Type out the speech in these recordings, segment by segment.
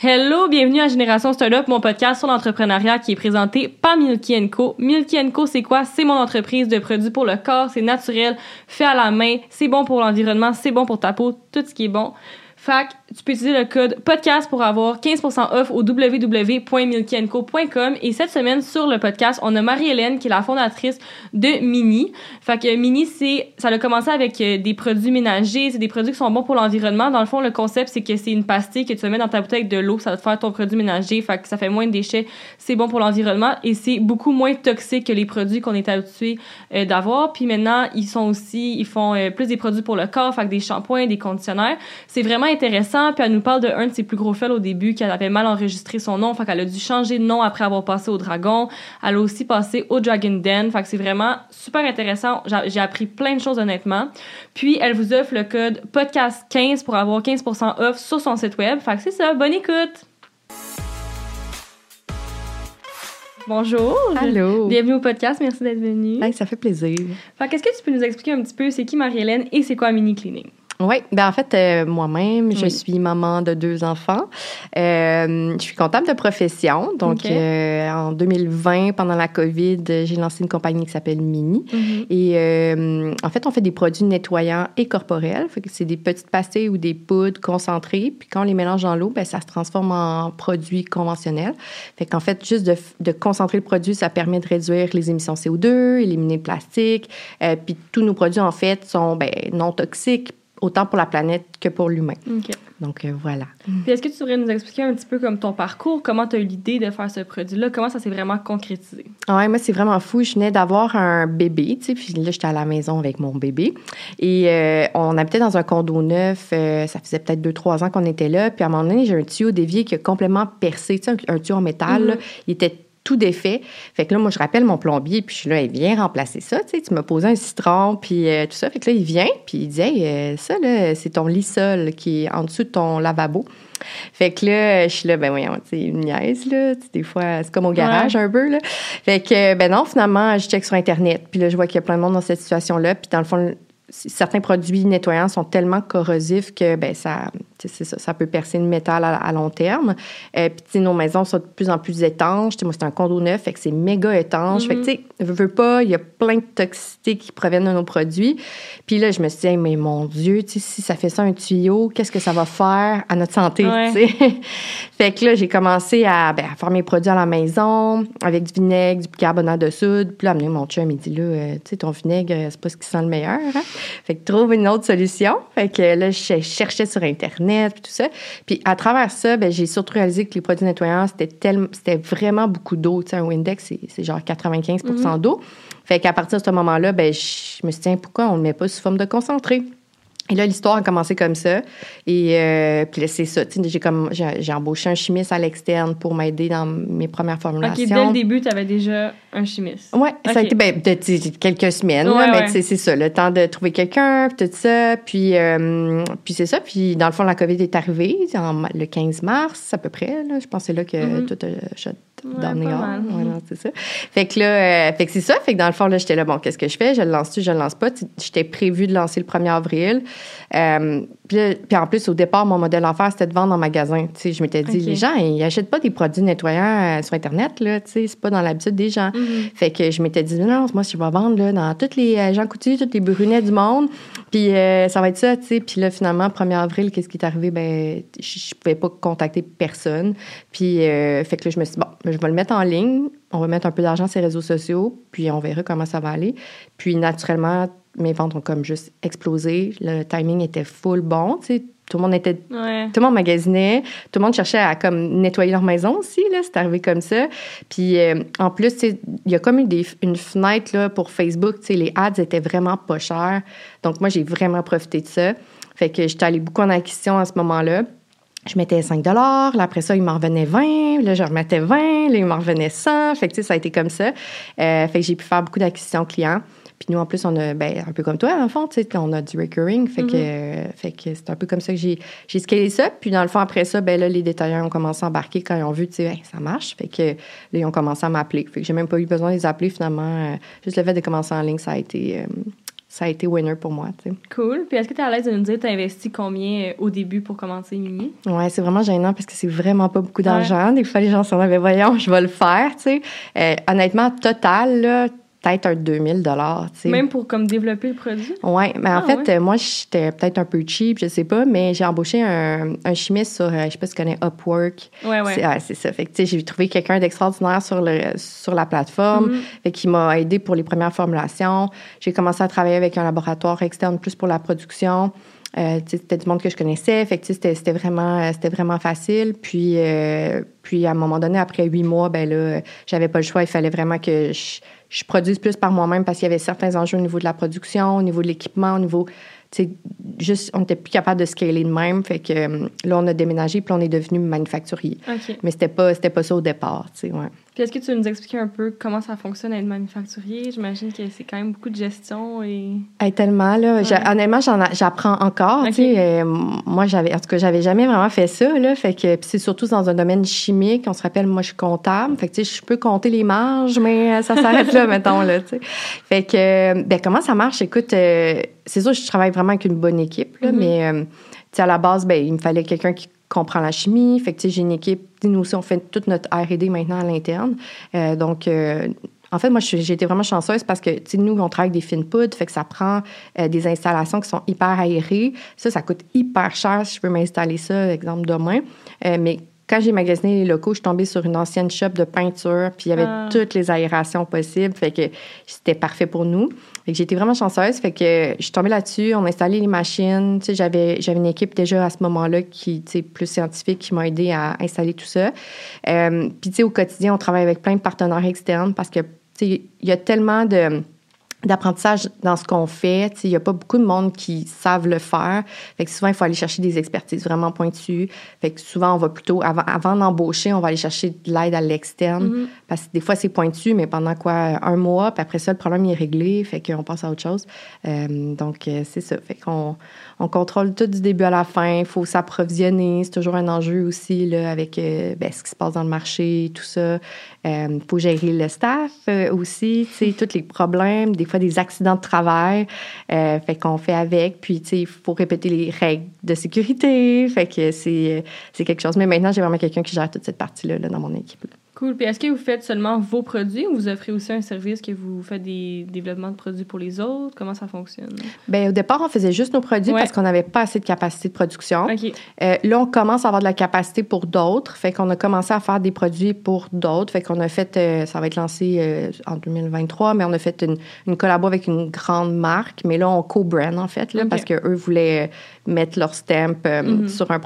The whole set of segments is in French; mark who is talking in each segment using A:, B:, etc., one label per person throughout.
A: Hello, bienvenue à Génération Startup, mon podcast sur l'entrepreneuriat qui est présenté par Milky Co. Milky Co, c'est quoi? C'est mon entreprise de produits pour le corps, c'est naturel, fait à la main, c'est bon pour l'environnement, c'est bon pour ta peau, tout ce qui est bon. Fac, tu peux utiliser le code podcast pour avoir 15% off au www.milkienco.com. Et cette semaine, sur le podcast, on a Marie-Hélène, qui est la fondatrice de Mini. Fait que Mini, c'est, ça a commencé avec euh, des produits ménagers, c'est des produits qui sont bons pour l'environnement. Dans le fond, le concept, c'est que c'est une pastille que tu mets dans ta bouteille avec de l'eau, ça va te faire ton produit ménager. Fait que ça fait moins de déchets, c'est bon pour l'environnement et c'est beaucoup moins toxique que les produits qu'on est habitué euh, d'avoir. Puis maintenant, ils sont aussi, ils font euh, plus des produits pour le corps, fait que des shampoings, des conditionneurs. C'est vraiment intéressant puis elle nous parle de un de ses plus gros fails au début, qu'elle avait mal enregistré son nom, fait qu'elle a dû changer de nom après avoir passé au Dragon. Elle a aussi passé au Dragon Den, fait que c'est vraiment super intéressant. J'ai appris plein de choses honnêtement. Puis elle vous offre le code podcast15 pour avoir 15% off sur son site web. Fait que c'est ça, bonne écoute. Bonjour.
B: Allô.
A: Bienvenue au podcast. Merci d'être venue.
B: ça fait plaisir.
A: Fait qu'est-ce que tu peux nous expliquer un petit peu c'est qui Marie-Hélène et c'est quoi Mini Cleaning?
B: Oui, ben en fait, euh, moi-même, je suis maman de deux enfants. Euh, je suis comptable de profession. Donc, euh, en 2020, pendant la COVID, j'ai lancé une compagnie qui s'appelle Mini. Mm-hmm. Et en fait, on fait des produits nettoyants et corporels. c'est des petites pastilles ou des poudres concentrées. Puis quand on les mélange dans l'eau, ben, ça se transforme en produits conventionnels. Fait qu'en fait, juste de, de, concentrer le produit, ça permet de réduire les émissions CO2, éliminer le plastique. puis tous nos produits, en fait, sont ben, non toxiques autant pour la planète que pour l'humain. Donc, euh, voilà.
A: Puis est-ce que tu pourrais nous expliquer un petit peu comme ton parcours, comment tu as eu l'idée de faire ce produit-là, comment ça s'est vraiment concrétisé?
B: Oui, moi, c'est vraiment fou. Je venais d'avoir un bébé, tu sais, puis là, j'étais à la maison avec mon bébé. Et euh, on habitait dans un condo neuf, euh, ça faisait peut-être deux, trois ans qu'on était là. Puis à un moment donné, j'ai un tuyau d'évier qui a complètement percé, tu sais, un, tuyau en métal. Mm-hmm. il était tout défait. Fait que là, moi, je rappelle mon plombier, puis je suis là, il vient remplacer ça, tu sais, tu m'as posé un citron, puis euh, tout ça. Fait que là, il vient, puis il dit, hey, euh, ça, là, c'est ton lit sol qui est en dessous de ton lavabo. Fait que là, je suis là, ben voyons, tu sais, une niaise, là. Des fois, c'est comme au garage un peu, là. Fait que, ben non, finalement, je check sur Internet, puis là, je vois qu'il y a plein de monde dans cette situation-là, puis dans le fond, certains produits nettoyants sont tellement corrosifs que ben ça, ça, ça peut percer le métal à, long terme. Euh, puis nos maisons sont de plus en plus étanches. moi, c'est un condo neuf, fait que c'est méga étanche. Fait que, mm-hmm. tu sais, veux, pas, il y a plein de toxicités qui proviennent de nos produits. Puis là, je me suis dit, mais mon Dieu, si ça fait ça un tuyau, qu'est-ce que ça va faire à notre santé, fait que là, j'ai commencé à, ben, à, faire mes produits à la maison avec du vinaigre, du bicarbonate de soude. Puis là, amener mon chum, il dit, là, euh, tu sais, ton vinaigre, c'est pas ce qui sent le meilleur. Hein? Fait que trouve une autre solution. Fait que là, je cherchais sur Internet, puis tout ça. Puis à travers ça, ben, j'ai surtout réalisé que les produits nettoyants, c'était c'était vraiment beaucoup d'eau. Tu sais, un Windex, c'est genre 95 mm-hmm. d'eau. Fait qu'à partir de ce moment-là, ben, je me suis dit, pourquoi on ne le met pas sous forme de concentré? Et là, l'histoire a commencé comme ça. Et euh, puis c'est ça. J'ai, comme, j'ai, embauché un chimiste à l'externe pour m'aider dans mes premières formulations.
A: OK, dès le début, tu avais déjà un chimiste.
B: Oui, ça a été ben, de, quelques semaines. mais c'est ça, le temps de trouver quelqu'un, puis tout ça. Puis, euh, puis c'est ça. Puis dans le fond, la COVID est arrivée le 15 mars à peu près. Là. Je pensais là que mm-hmm. tout a dans ouais, c'est ça. Fait que là, euh, fait que c'est ça. Fait que dans le fond, là, j'étais là, bon, qu'est-ce que je fais? Je le lance-tu, je le lance pas? J'étais prévu de lancer le 1er avril. Euh, puis, en plus, au départ, mon modèle d'affaires, c'était de vendre en magasin. Tu sais, je m'étais dit, les gens, ils achètent pas des produits nettoyants euh, sur Internet, là. Tu sais, c'est pas dans l'habitude des gens. Mm-hmm. Fait que je m'étais dit, non, moi, je vais vendre, là, dans toutes les gens coutus, toutes les brunets du monde. Puis ça va être ça, tu sais. Puis là, finalement, 1er avril, qu'est-ce qui est arrivé? Ben, je, pouvais pas contacter personne. Puis, fait que là, je me suis dit, bon, je vais le mettre en ligne, on va mettre un peu d'argent sur les réseaux sociaux, puis on verra comment ça va aller. Puis naturellement, mes ventes ont comme juste explosé. Le timing était full bon, tu sais. Tout le monde était, tout le monde magasinait, tout le monde cherchait à comme nettoyer leur maison aussi là, c'est arrivé comme ça. Puis euh, en plus, il y a comme eu une fenêtre là pour Facebook, tu sais, les ads étaient vraiment pas chers. Donc moi j'ai vraiment profité de ça. Fait que j'étais allée beaucoup en acquisition à ce moment-là je mettais 5 là, après ça, il m'en revenait 20, là, je remettais 20, là, il m'en revenait 100. Fait que, ça a été comme ça. Euh, fait que j'ai pu faire beaucoup d'acquisitions clients. Puis nous, en plus, on a, ben, un peu comme toi, en fond, tu sais, on a du recurring. Fait que, mm-hmm. fait que c'est un peu comme ça que j'ai, j'ai scalé ça. Puis dans le fond, après ça, ben là, les détaillants ont commencé à embarquer quand ils ont vu, tu sais, ça marche. Fait que là, ils ont commencé à m'appeler. Fait que j'ai même pas eu besoin de les appeler, finalement. Euh, juste le fait de commencer en ligne, ça a été, euh, ça a été winner pour moi. Tu sais.
A: Cool. Puis est-ce que tu es à l'aise de nous dire, tu as investi combien euh, au début pour commencer Mimi?
B: Ouais, c'est vraiment gênant parce que c'est vraiment pas beaucoup d'argent. Des fois, les gens sont là, mais voyons, je vais le faire. Tu sais. Euh, honnêtement, total, là, peut-être un 2000 dollars.
A: Même pour comme développer le produit?
B: Oui, mais en ah, fait, moi, j'étais peut-être un peu cheap, je sais pas, mais j'ai embauché un, un, chimiste sur, euh, je sais pas si tu connais Upwork.
A: Oui, oui.
B: C'est ça. Fait que, j'ai trouvé quelqu'un d'extraordinaire sur, le, sur la plateforme, mm-hmm. fait qui m'a aidé pour les premières formulations. J'ai commencé à travailler avec un laboratoire externe plus pour la production. Euh, c'était du monde que je connaissais, fait c'était, c'était vraiment euh, c'était vraiment facile. Puis euh, puis à un moment donné, après huit mois, ben là, j'avais pas le choix. Il fallait vraiment que je, je produise plus par moi-même parce qu'il y avait certains enjeux au niveau de la production, au niveau de l'équipement, au niveau juste, on n'était plus capable de scaler de même. Fait que là, on a déménagé, puis on est devenu manufacturier. Mais c'était pas, c'était pas ça au départ, tu sais, ouais.
A: Puis est-ce que tu veux nous expliquer un peu comment ça fonctionne être manufacturier? J'imagine que c'est quand même beaucoup de gestion et...
B: tellement, là. Honnêtement, j'apprends encore, tu sais. Euh, moi, j'avais... En tout cas, j'avais jamais vraiment fait ça, là. Fait que c'est surtout dans un domaine chimique. On se rappelle, moi, je suis comptable. Fait que, tu sais, je peux compter les marges, mais euh, ça s'arrête là, mettons, là, tu sais. Fait que, ben comment ça marche? Écoute, euh, c'est sûr, je travaille vraiment avec une bonne équipe, là, mm-hmm. mais... tu sais, à la base, ben, il me fallait quelqu'un qui comprend la chimie. Fait que, j'ai une équipe. Nous aussi, on fait toute notre R&D maintenant à l'interne. Euh, donc, euh, en fait, moi, j'ai été vraiment chanceuse parce que, tu nous, on travaille avec des fines poudres, fait que ça prend euh, des installations qui sont hyper aérées. Ça, ça coûte hyper cher si je peux m'installer ça, exemple, demain. mais quand j'ai magasiné les locaux, je suis tombée sur une ancienne shop de peinture, puis il y avait ah. toutes les aérations possibles, fait que c'était parfait pour nous. Fait que été vraiment chanceuse, fait que je suis tombée là-dessus, on a installé les machines, tu sais, j'avais, j'avais une équipe déjà à ce moment-là qui, tu plus scientifique, qui m'a aidé à installer tout ça. Euh, puis, tu sais, au quotidien, on travaille avec plein de partenaires externes parce que, tu sais, il y a tellement de d'apprentissage dans ce qu'on fait. Il n'y a pas beaucoup de monde qui savent le faire. Fait que souvent, il faut aller chercher des expertises vraiment pointues. Fait que souvent, on va plutôt, avant, avant d'embaucher, on va aller chercher de l'aide à l'externe. Mm-hmm. Parce que des fois, c'est pointu, mais pendant quoi, un mois, puis après ça, le problème est réglé. Fait qu'on passe à autre chose. Euh, donc, euh, c'est ça. Fait qu'on on contrôle tout du début à la fin. Il faut s'approvisionner. C'est toujours un enjeu aussi là, avec euh, ben, ce qui se passe dans le marché, tout ça. Il euh, faut gérer le staff euh, aussi, tous les problèmes, des fois des accidents de travail. fait qu'on fait avec. Puis, il faut répéter les règles de sécurité. Fait que c'est quelque chose. Mais maintenant, j'ai vraiment quelqu'un qui gère toute cette partie-là là, dans mon équipe.
A: Cool. Puis est-ce que vous faites seulement vos produits ou vous offrez aussi un service que vous faites des développements de produits pour les autres? Comment ça fonctionne?
B: Bien, au départ, on faisait juste nos produits parce qu'on n'avait pas assez de capacité de production. Euh, là, on commence à avoir de la capacité pour d'autres. Fait qu'on a commencé à faire des produits pour d'autres. Fait qu'on a fait, euh, ça va être lancé euh, en 2023, mais on a fait une, une collabo avec une grande marque. Mais là, on co-brand, en fait, là, parce qu'eux voulaient mettre leur stamp mm-hmm. sur un,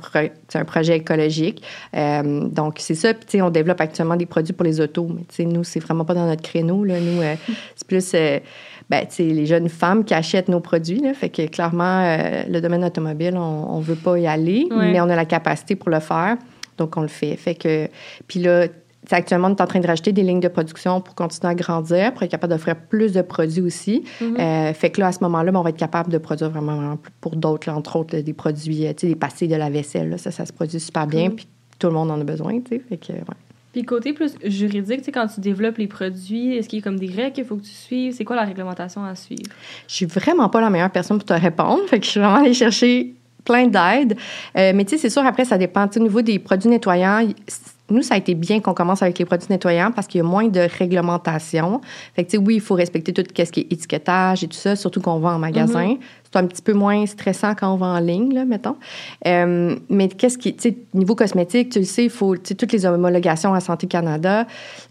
B: un projet écologique. donc, c'est ça. Puis, on développe actuellement des produits pour les autos. Mais tu sais, nous, c'est vraiment pas dans notre créneau. Là. Nous, euh, c'est plus euh, ben, tu sais, les jeunes femmes qui achètent nos produits. Là. Fait que clairement, euh, le domaine automobile, on ne veut pas y aller, mais on a la capacité pour le faire. Donc, on le fait. Fait que, puis là, actuellement, on est en train de rajouter des lignes de production pour continuer à grandir, pour être capable d'offrir plus de produits aussi. Mm-hmm. fait que là, à ce moment-là, ben, on va être capable de produire vraiment, pour d'autres, entre autres, des produits, tu sais, des pastilles de la vaisselle. Ça, ça se produit super bien, puis tout le monde en a besoin, tu sais. Fait que, ouais.
A: Puis côté plus juridique, tu sais, quand tu développes les produits, est-ce qu'il y a comme des règles qu'il faut que tu suives? C'est quoi la réglementation à suivre?
B: Je suis vraiment pas la meilleure personne pour te répondre. Fait que je suis vraiment allée chercher plein d'aide. Euh, mais tu sais, c'est sûr, après, ça dépend. au niveau des produits nettoyants, nous, ça a été bien qu'on commence avec les produits nettoyants parce qu'il y a moins de réglementation. Fait que, tu sais, oui, il faut respecter tout ce qui est étiquetage et tout ça, surtout qu'on vend en magasin. Mm-hmm c'est un petit peu moins stressant quand on va en ligne, là, mettons. Euh, mais qu'est-ce qui, tu sais, niveau cosmétique, tu le sais, il faut, tu sais, toutes les homologations à Santé Canada.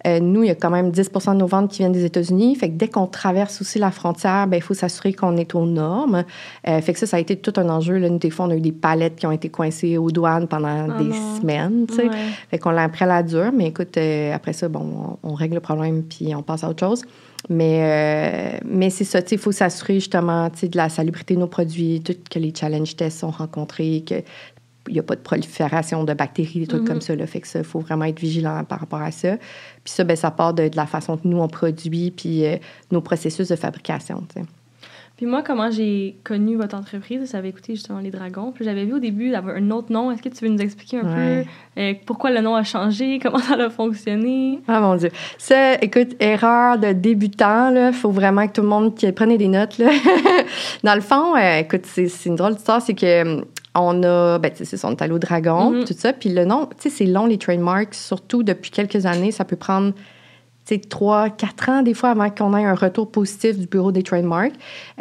B: Euh, nous, il y a quand même 10 de nos ventes qui viennent des États-Unis. Fait que dès qu'on traverse aussi la frontière, ben il faut s'assurer qu'on est aux normes. Euh, fait que ça, ça a été tout un enjeu. Là. Nous, des fois, on a eu des palettes qui ont été coincées aux douanes pendant oh des semaines, tu sais. Fait qu'on l'a appris à la dure. Mais écoute, après ça, bon, on, on règle le problème puis on passe à autre chose. Mais, euh, mais c'est ça, il faut s'assurer justement de la salubrité de nos produits, tout, que les challenge tests sont rencontrés, qu'il n'y a pas de prolifération de bactéries, des trucs mm-hmm. comme ça. Là, fait que ça, il faut vraiment être vigilant par rapport à ça. Puis ça, ben, ça part de, la façon que nous, on produit, puis euh, nos processus de fabrication.
A: Puis moi, comment j'ai connu votre entreprise, j'avais écouté justement Les Dragons. Puis j'avais vu au début d'avoir un autre nom. Est-ce que tu veux nous expliquer un
B: Ouais.
A: peu euh, pourquoi le nom a changé, comment ça a fonctionné?
B: Ah mon Dieu. Ça, écoute, erreur de débutant, là. Faut vraiment que tout le monde prenne des notes, là. Dans le fond, euh, écoute, c'est une drôle d'histoire, c'est que hum, on a, ben, tu sais, c'est ça, on est allé au dragon,
A: Mhm.
B: tout ça. Puis le nom, tu sais, c'est long, les trademarks, surtout depuis quelques années. Ça peut prendre, trois, quatre ans, des fois, avant qu'on ait un retour positif du bureau des trademarks.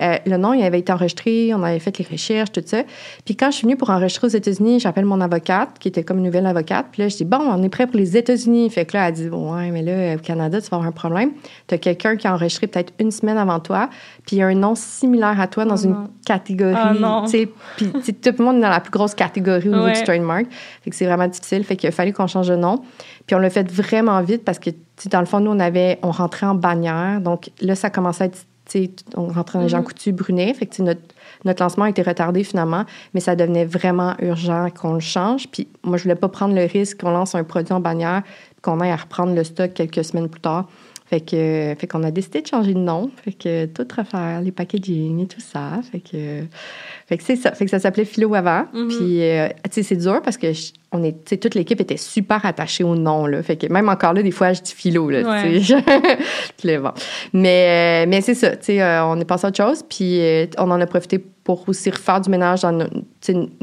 B: Euh, le nom, il avait été enregistré, on avait fait les recherches, tout ça. Puis quand je suis venue pour enregistrer aux États-Unis, j'appelle mon avocate, qui était comme une nouvelle avocate. Puis là, je dis, bon, on est prêt pour les États-Unis. Fait que là, elle dit, ouais, mais là, au Canada, tu vas avoir un problème. Tu as quelqu'un qui a enregistré peut-être une semaine avant toi, puis il y a un nom similaire à toi dans
A: Oh
B: une
A: non.
B: catégorie.
A: Oh non.
B: tu sais, Puis tout le monde est dans la plus grosse catégorie au niveau
A: Ouais.
B: du trademark. Fait que c'est vraiment difficile. Fait qu'il a fallu qu'on change de nom. Puis on l'a fait vraiment vite parce que, dans le fond, nous, on avait, on rentrait en bannière. Donc là, ça commençait à être, tu sais, on rentrait dans les Jean
A: Mhm.
B: Coutu Brunet. Fait que, notre, notre lancement a été retardé finalement, mais ça devenait vraiment urgent qu'on le change. Puis moi, je voulais pas prendre le risque qu'on lance un produit en bannière, qu'on aille à reprendre le stock quelques semaines plus tard. Fait que, fait qu'on a décidé de changer de nom. Fait que tout refaire, les packaging et tout ça. Fait que, fait que c'est ça. Fait que ça s'appelait Philo avant.
A: Mhm.
B: Puis, euh, tu sais, c'est dur parce que je- on est, toute l'équipe était super attachée au nom, là. Fait que même encore là, des fois, je dis Philo, là.
A: Ouais.
B: tu sais. Bon. Mais, euh, mais c'est ça. Tu sais, euh, on est passé à autre chose. Puis, on en a profité pour aussi refaire du ménage dans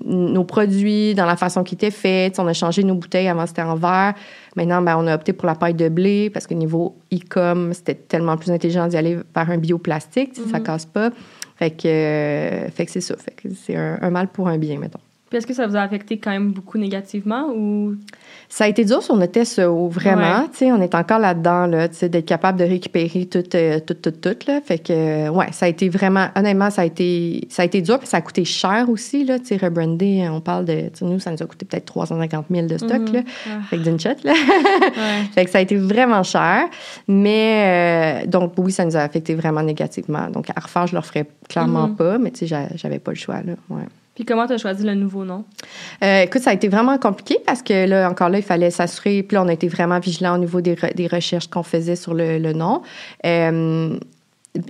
B: nos, produits, dans la façon qu'ils étaient faits. Tu sais, on a changé nos bouteilles. Avant, c'était en verre. Maintenant, ben, on a opté pour la paille de blé parce que niveau e-com, c'était tellement plus intelligent d'y aller vers un bioplastique. tu sais, Ça
A: Mhm.
B: casse pas. Fait que, euh, fait que c'est ça. Fait que c'est un, un mal pour un bien, mettons.
A: Puis est-ce que ça vous a affecté quand même beaucoup négativement ou.
B: Ça a été dur sur notre test euh, vraiment.
A: Ouais.
B: Tu sais, on est encore là-dedans, là, tu sais, d'être capable de récupérer tout, euh, tout, tout, tout, là. Fait que, euh, ouais, ça a été vraiment, honnêtement, ça a été, ça a été dur, puis ça a coûté cher aussi, là. Tu sais, rebrander, on parle de, nous, ça nous a coûté peut-être 350 000 de stock,
A: Mhm.
B: là.
A: Ah,
B: Fait que d'une shot, là.
A: ouais.
B: fait que ça a été vraiment cher. Mais, euh, donc, oui, ça nous a affecté vraiment négativement. Donc, à refaire, je le referais clairement
A: Mhm.
B: pas, mais tu sais, j'a- j'avais pas le choix, là. Ouais.
A: Puis comment tu as choisi le nouveau nom?
B: Euh, écoute, ça a été vraiment compliqué parce que là, encore là, il fallait s'assurer. Puis là, on a été vraiment vigilants au niveau des, re- des recherches qu'on faisait sur le, le nom. Euh,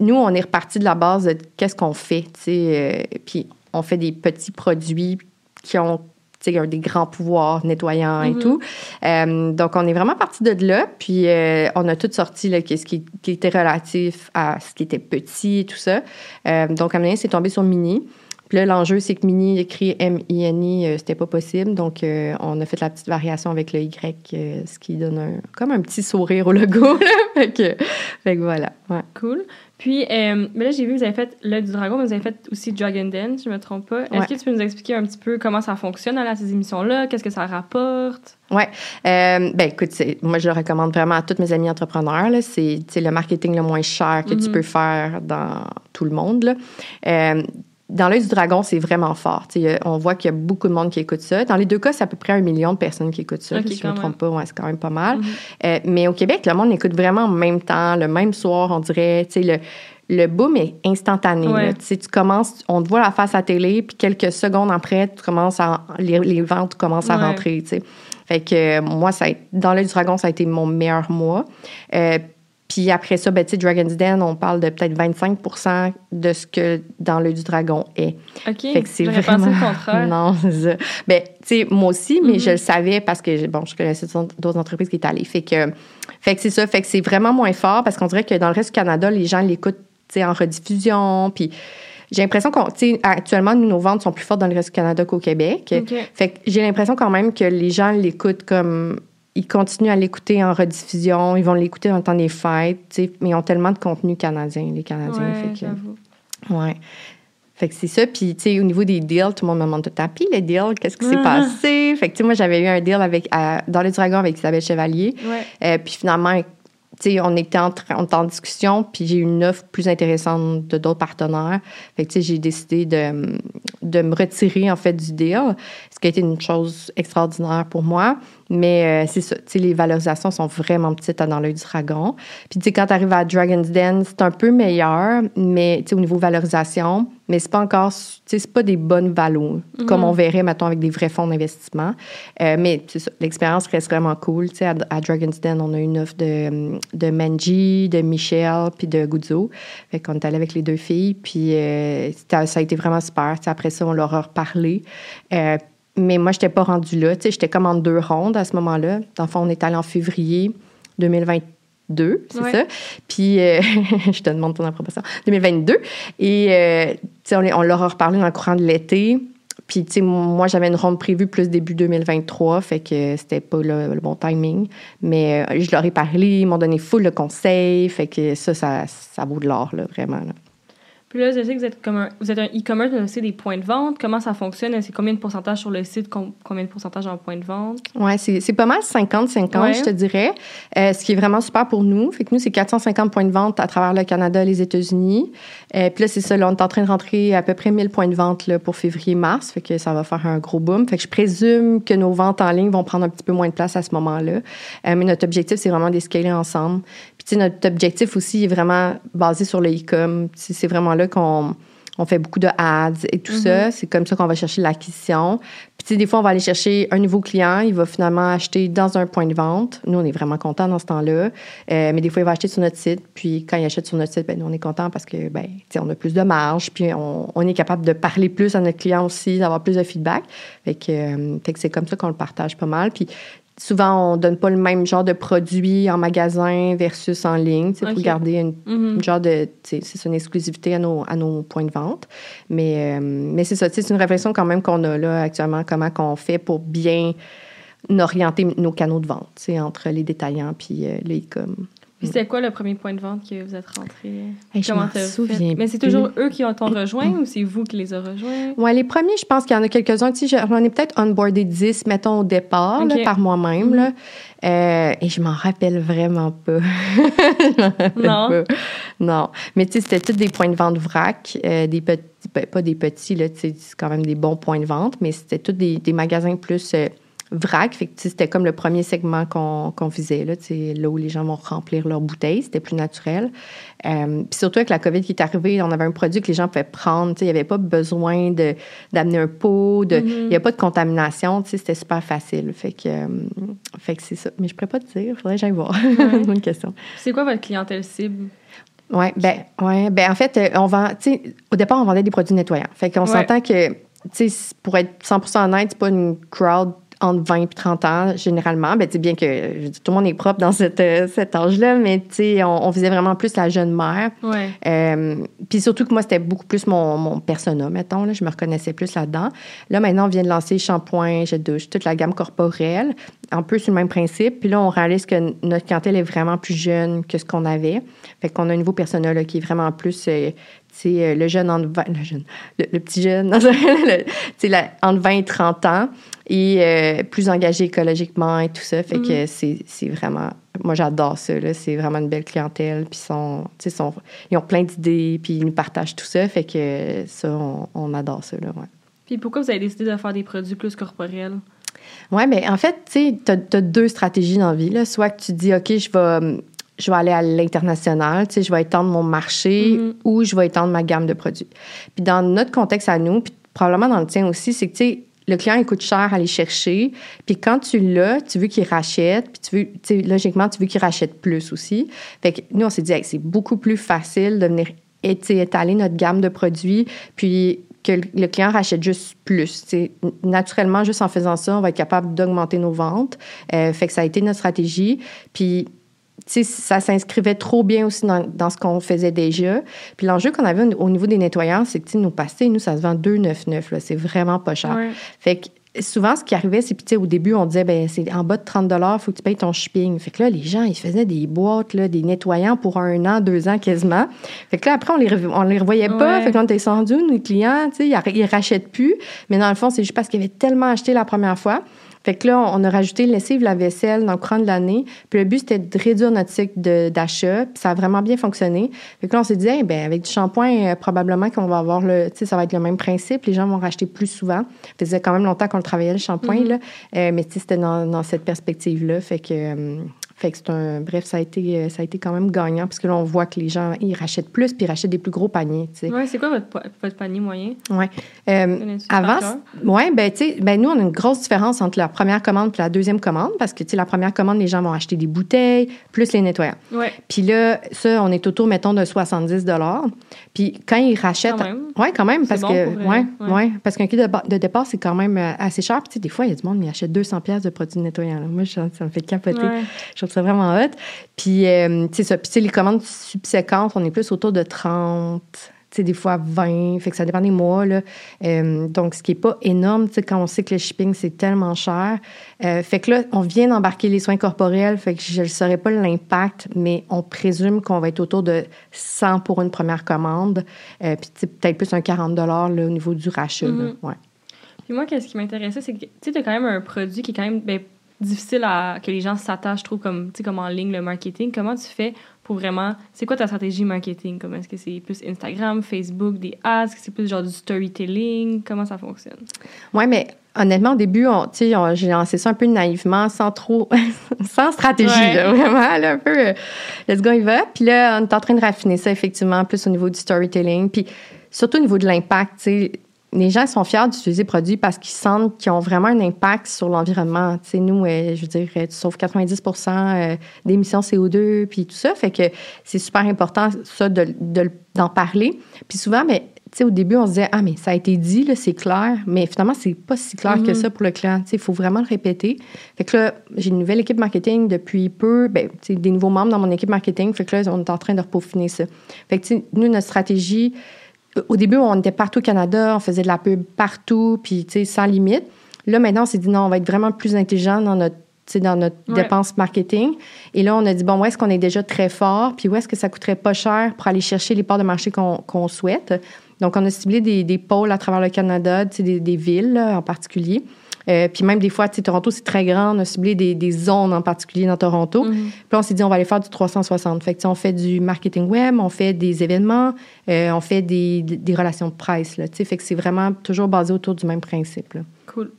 B: nous, on est reparti de la base de qu'est-ce qu'on fait, tu sais. euh, puis on fait des petits produits qui ont tu sais, des grands pouvoirs nettoyants et
A: Mhm.
B: tout. Euh, donc, on est vraiment parti de là. Puis, euh, on a tout sorti, là, qu'est-ce qui, qui était relatif à ce qui était petit et tout ça. Donc, à un moment donné, c'est tombé sur Mini. Puis là, l'enjeu, c'est que Mini écrit M-I-N-I, euh, c'était pas possible. Donc, euh, on a fait la petite variation avec le Y, euh, ce qui donne un, comme un petit sourire au logo. Là. fait, que, fait que voilà. Ouais.
A: Cool. Puis, euh, mais là, j'ai vu que vous avez fait l'œil du dragon, mais vous avez fait aussi Dragon Den, si je me trompe pas. Est-ce
B: Ouais.
A: que tu peux nous expliquer un petit peu comment ça fonctionne à ces émissions-là? Qu'est-ce que ça rapporte?
B: Euh, ben écoute, moi je le recommande vraiment à tous mes amis entrepreneurs. C'est le marketing le moins cher que tu
A: Mhm.
B: peux faire dans tout le monde. là. Dans l'œil du dragon, c'est vraiment fort. On voit qu'il y a beaucoup de monde qui écoute ça. Dans les deux cas, c'est à peu près un million de personnes qui écoutent ça. Si je ne me trompe pas, ouais, c'est quand même pas mal.
A: Mhm.
B: Euh, mais au Québec, le monde écoute vraiment en même temps, le même soir, on dirait. Le, le boom est instantané.
A: Ouais.
B: là. Tu commences, on te voit la face à télé, puis quelques secondes après, tu commences à, les, les ventes commencent à
A: Ouais.
B: rentrer. Tu sais. Fait que euh, moi, ça a, dans l'œil du dragon, ça a été mon meilleur mois. Euh, puis après ça, ben, tu sais, Dragon's Den, on parle de peut-être 25 de ce que dans l'œil du dragon est.
A: OK.
B: Fait que c'est vraiment.
A: pensé le contraire.
B: Non, c'est ça. Ben, tu sais, moi aussi, mais
A: Mhm.
B: je le savais parce que, bon, je connaissais d'autres entreprises qui étaient allées. Fait que, fait que c'est ça. Fait que c'est vraiment moins fort parce qu'on dirait que dans le reste du Canada, les gens l'écoutent, tu sais, en rediffusion. Puis j'ai l'impression qu'on, tu sais, actuellement, nous, nos ventes sont plus fortes dans le reste du Canada qu'au Québec.
A: OK.
B: Fait que j'ai l'impression quand même que les gens l'écoutent comme. Ils continuent à l'écouter en rediffusion, ils vont l'écouter dans le temps des fêtes, mais ils ont tellement de contenu canadien, les Canadiens.
A: Ouais,
B: fait que. Ouais. Fait que c'est ça. Puis, tu sais, au niveau des deals, tout le monde me demande tout le temps, puis les deals, qu'est-ce qui s'est
A: Ah.
B: passé? Fait que, tu sais, moi, j'avais eu un deal avec, à- dans les dragons avec Isabelle Chevalier.
A: Ouais.
B: Euh, puis finalement, tu sais, on était en, on était en discussion, puis j'ai eu une offre plus intéressante de d'autres partenaires. Fait que, tu sais, j'ai décidé de, de me retirer, en fait, du deal, ce qui a été une chose extraordinaire pour moi. Mais euh, c'est ça, tu sais, les valorisations sont vraiment petites dans l'œil du dragon. Puis, tu sais, quand tu arrives à Dragon's Den, c'est un peu meilleur, mais, tu sais, au niveau valorisation, mais c'est pas encore, tu sais, c'est pas des bonnes valos, comme on verrait, mettons, avec des vrais fonds d'investissement. Euh, mais, l'expérience reste vraiment cool. Tu sais, à, Dragon's Den, on a une offre de, de Manji, de Michelle, puis de Guzzo. Fait qu'on est allé avec les deux filles, puis euh, ça a été vraiment super. Tu sais, après ça, on leur a reparlé. Euh, mais moi, je n'étais pas rendue là. J'étais comme en deux rondes à ce moment-là. Dans le fond, on est allé en février 2022, c'est ça? Puis, euh, je te demande ton approbation. 2022. Et, euh, on, on, leur a reparlé dans le courant de l'été. Puis, tu sais, moi, j'avais une ronde prévue plus début 2023, fait que c'était pas le, bon timing. Mais euh, je leur ai parlé, ils m'ont donné full le conseil, fait que ça, ça, ça vaut de l'or, là, vraiment. Là.
A: Puis là, je sais que vous êtes comme un, vous êtes un e-commerce, mais aussi des points de vente. Comment ça fonctionne? C'est combien de pourcentage sur le site, combien de pourcentage en points de vente?
B: Oui, c'est pas mal 50-50, je te dirais. Euh, ce qui est vraiment super pour nous. Fait que nous, c'est 450 points de vente à travers le Canada et les États-Unis. Euh, puis là, c'est ça, là, on est en train de rentrer à peu près 1000 points de vente là, pour février-mars. Fait que ça va faire un gros boom. Fait que je présume que nos ventes en ligne vont prendre un petit peu moins de place à ce moment-là. Euh, mais notre objectif, c'est vraiment d'escaler ensemble. Notre objectif aussi est vraiment basé sur le e-com. C'est vraiment là qu'on on fait beaucoup de ads et tout ça. Mm-hmm. C'est comme ça qu'on va chercher l'acquisition. Puis, tu sais, des fois, on va aller chercher un nouveau client. Il va finalement acheter dans un point de vente. Nous, on est vraiment contents dans ce temps-là. Euh, mais des fois, il va acheter sur notre site. Puis, quand il achète sur notre site, ben, nous, on est contents parce que, ben, tu sais, on a plus de marge. Puis, on, est capable de parler plus à notre client aussi, d'avoir plus de feedback. Fait que, euh, que c'est comme ça qu'on le partage pas mal. Puis, souvent, on donne pas le même genre de produit en magasin versus en ligne, okay. pour garder une, mm-hmm. genre de, c'est une exclusivité à nos, à nos points de vente. Mais, euh, mais c'est ça, c'est une réflexion quand même qu'on a là actuellement, comment qu'on fait pour bien orienter nos canaux de vente, entre les détaillants puis euh, le e-com.
A: Puis c'est quoi le premier point de vente que vous êtes rentré?
B: Hey, je m'en souviens
A: Mais c'est toujours eux qui ont rejoint ou c'est vous qui les avez rejoints?
B: Oui, les premiers, je pense qu'il y en a quelques-uns. Tu sais, j'en ai peut-être onboardé 10, mettons, au départ, par moi-même. Là. Euh, et je m'en rappelle vraiment pas.
A: non?
B: Pas. Non. Mais tu sais, c'était tous des points de vente vrac, euh, des petits, pas des petits, là, tu sais, c'est quand même des bons points de vente, mais c'était tous des, des magasins plus... Euh, vrac. Fait que, c'était comme le premier segment qu'on visait, là, là où les gens vont remplir leurs bouteilles. C'était plus naturel. Euh, puis surtout avec la COVID qui est arrivée, on avait un produit que les gens pouvaient prendre. Il n'y avait pas besoin d'amener un pot. De, mm-hmm. Il n'y a pas de contamination. C'était super facile. Fait que, euh, fait que c'est ça. Mais je ne pourrais pas te dire. Il faudrait que j'aille voir. Bonne question.
A: C'est quoi votre clientèle cible?
B: Oui, ben, ouais, ben en fait, euh, on vend, au départ, on vendait des produits nettoyants. Fait qu'on s'entend que, pour être 100% honnête, c'est pas une crowd entre 20 et 30 ans, généralement. Ben, bien que tout le monde est propre dans cette, euh, cet âge-là, mais on, on faisait vraiment plus la jeune mère. Euh, puis surtout que moi, c'était beaucoup plus mon, mon persona, mettons. Là, je me reconnaissais plus là-dedans. Là, maintenant, on vient de lancer shampoing, jet douche, toute la gamme corporelle, un peu sur le même principe. Puis là, on réalise que notre clientèle est vraiment plus jeune que ce qu'on avait. Fait qu'on a un nouveau persona là, qui est vraiment plus euh, c'est le jeune entre 20, le jeune, le, petit jeune, le, la, entre 20 et 30 ans et euh, plus engagé écologiquement et tout ça. Fait que mm-hmm. c'est vraiment. Moi, j'adore ça. C'est vraiment une belle clientèle. Puis sont, sont, ils ont plein d'idées, puis ils nous partagent tout ça. Fait que ça, on, adore ça. Là, ouais.
A: Puis pourquoi vous avez décidé de faire des produits plus corporels?
B: Oui, mais en fait, tu as, deux stratégies dans la vie. Là. Soit que tu dis, OK, je vais, je vais aller à l'international, je vais étendre mon marché mm-hmm. ou je vais étendre ma gamme de produits. Puis dans notre contexte à nous, puis probablement dans le tien aussi, c'est que, tu sais, le client, il coûte cher à aller chercher. Puis quand tu l'as, tu veux qu'il rachète. Puis tu veux, tu sais, logiquement, tu veux qu'il rachète plus aussi. Fait que nous, on s'est dit, c'est beaucoup plus facile de venir étaler notre gamme de produits. Puis que le client rachète juste plus. sais, naturellement, juste en faisant ça, on va être capable d'augmenter nos ventes. Euh, fait que ça a été notre stratégie. Puis ça s'inscrivait trop bien aussi dans, ce qu'on faisait déjà. Puis l'enjeu qu'on avait au niveau des nettoyants, c'est que nos pastilles, nous, ça se vend 2,99. C'est vraiment pas cher. Fait que souvent, ce qui arrivait, c'est, puis au début, on disait, ben c'est en bas de 30 il faut que tu payes ton shipping. Fait que là, les gens, ils faisaient des boîtes, là, des nettoyants pour un an, deux ans quasiment. Fait que là, après, on les, on les revoyait pas. Fait que là, on était descendu, nos clients, tu sais, ils, ils rachètent plus. Mais dans le fond, c'est juste parce qu'ils avaient tellement acheté la première fois. Fait que là, on a rajouté le lessive, la vaisselle dans le courant de l'année. Puis le but, c'était de réduire notre cycle d'achat. Puis ça a vraiment bien fonctionné. Fait que là, on s'est dit, eh ben avec du shampoing, euh, probablement qu'on va avoir le, tu sais, ça va être le même principe. Les gens vont racheter plus souvent. Ça faisait quand même longtemps qu'on le travaillait, le shampoing,
A: Mm-hmm.
B: là. Euh, mais tu sais, c'était dans, dans cette perspective-là. Fait que, euh, fait que c'est un, bref, ça a été, euh, ça a été quand même gagnant parce que là, on voit que les gens, ils rachètent plus puis ils rachètent des plus gros paniers, tu sais.
A: Ouais, c'est quoi votre, votre panier moyen?
B: Ouais. Euh, avant, ouais, ben, tu sais, ben, nous, on a une grosse différence entre la première commande et la deuxième commande parce que, tu sais, la première commande, les gens vont acheter des bouteilles plus les nettoyants.
A: Ouais.
B: Puis là, ça, on est autour, mettons, de 70 Puis quand ils rachètent.
A: Quand même.
B: Ouais, quand même, parce
A: bon
B: que. ouais,
A: ouais.
B: ouais, parce qu'un kit de, de départ, c'est quand même euh, assez cher. Puis, tu sais, des fois, il y a du monde qui achète 200 pièces de produits nettoyants. là. Moi, ça me fait capoter. Je trouve ça vraiment hot. Puis, euh, tu sais, ça. Puis, les commandes subséquentes, on est plus autour de 30, tu sais, des fois 20. Fait que ça dépend des mois, là. Euh, donc, ce qui n'est pas énorme, tu sais, quand on sait que le shipping, c'est tellement cher. Euh, fait que là, on vient d'embarquer les soins corporels. Fait que je ne saurais pas l'impact, mais on présume qu'on va être autour de 100 pour une première commande. Euh, puis, peut-être plus un 40 là, au niveau du rachat. là.
A: Mhm.
B: Ouais.
A: Puis moi, qu'est-ce qui m'intéressait, c'est que tu t'as quand même un produit qui est quand même ben, difficile à que les gens s'attachent trop comme, tu sais, comme en ligne, le marketing. Comment tu fais pour vraiment. C'est quoi ta stratégie marketing? Comme est-ce que c'est plus Instagram, Facebook, des ads? Est-ce que c'est plus genre du storytelling? Comment ça fonctionne?
B: Oui, mais honnêtement, au début, on, tu sais, on- j'ai lancé ça un peu naïvement, sans trop, sans stratégie,
A: Ouais.
B: là, vraiment, là, un peu, euh, let's go, il va. Puis là, on est en train de raffiner ça, effectivement, plus au niveau du storytelling, puis surtout au niveau de l'impact, tu sais. Les gens sont fiers d'utiliser les produits parce qu'ils sentent qu'ils ont vraiment un impact sur l'environnement. Tu sais, nous, euh, je veux dire, tu sauves 90 euh, d'émissions CO2, puis tout ça. Fait que c'est super important, ça, de, de- d'en parler. Puis souvent, mais tu sais, au début, on se disait, ah, mais ça a été dit, là, c'est clair. Mais finalement, c'est pas si clair que
A: Mhm.
B: ça pour le client. Tu sais, il faut vraiment le répéter. Fait que là, j'ai une nouvelle équipe marketing depuis peu. Ben, tu sais, des nouveaux membres dans mon équipe marketing. Fait que là, on est en train de repeaufiner ça. Fait que, tu sais, nous, notre stratégie, au début, on était partout au Canada, on faisait de la pub partout, puis, tu sais, sans limite. Là, maintenant, on s'est dit, non, on va être vraiment plus intelligent dans notre dans notre
A: Ouais.
B: dépense marketing. Et là, on a dit, bon, où est-ce qu'on est déjà très fort, puis où est-ce que ça coûterait pas cher pour aller chercher les parts de marché qu'on souhaite? Donc, on a ciblé des, des pôles à travers le Canada, tu sais, des, des villes là, en particulier. Euh, puis même des fois, tu sais, Toronto, c'est très grand. On a ciblé des, des zones en particulier dans Toronto.
A: Mhm.
B: Puis là, on s'est dit, on va aller faire du 360. Fait que, on fait du marketing web, on fait des événements, euh, on fait des, des relations de presse. Là, tu sais. fait que c'est vraiment toujours basé autour du même principe. Là.
A: Cool.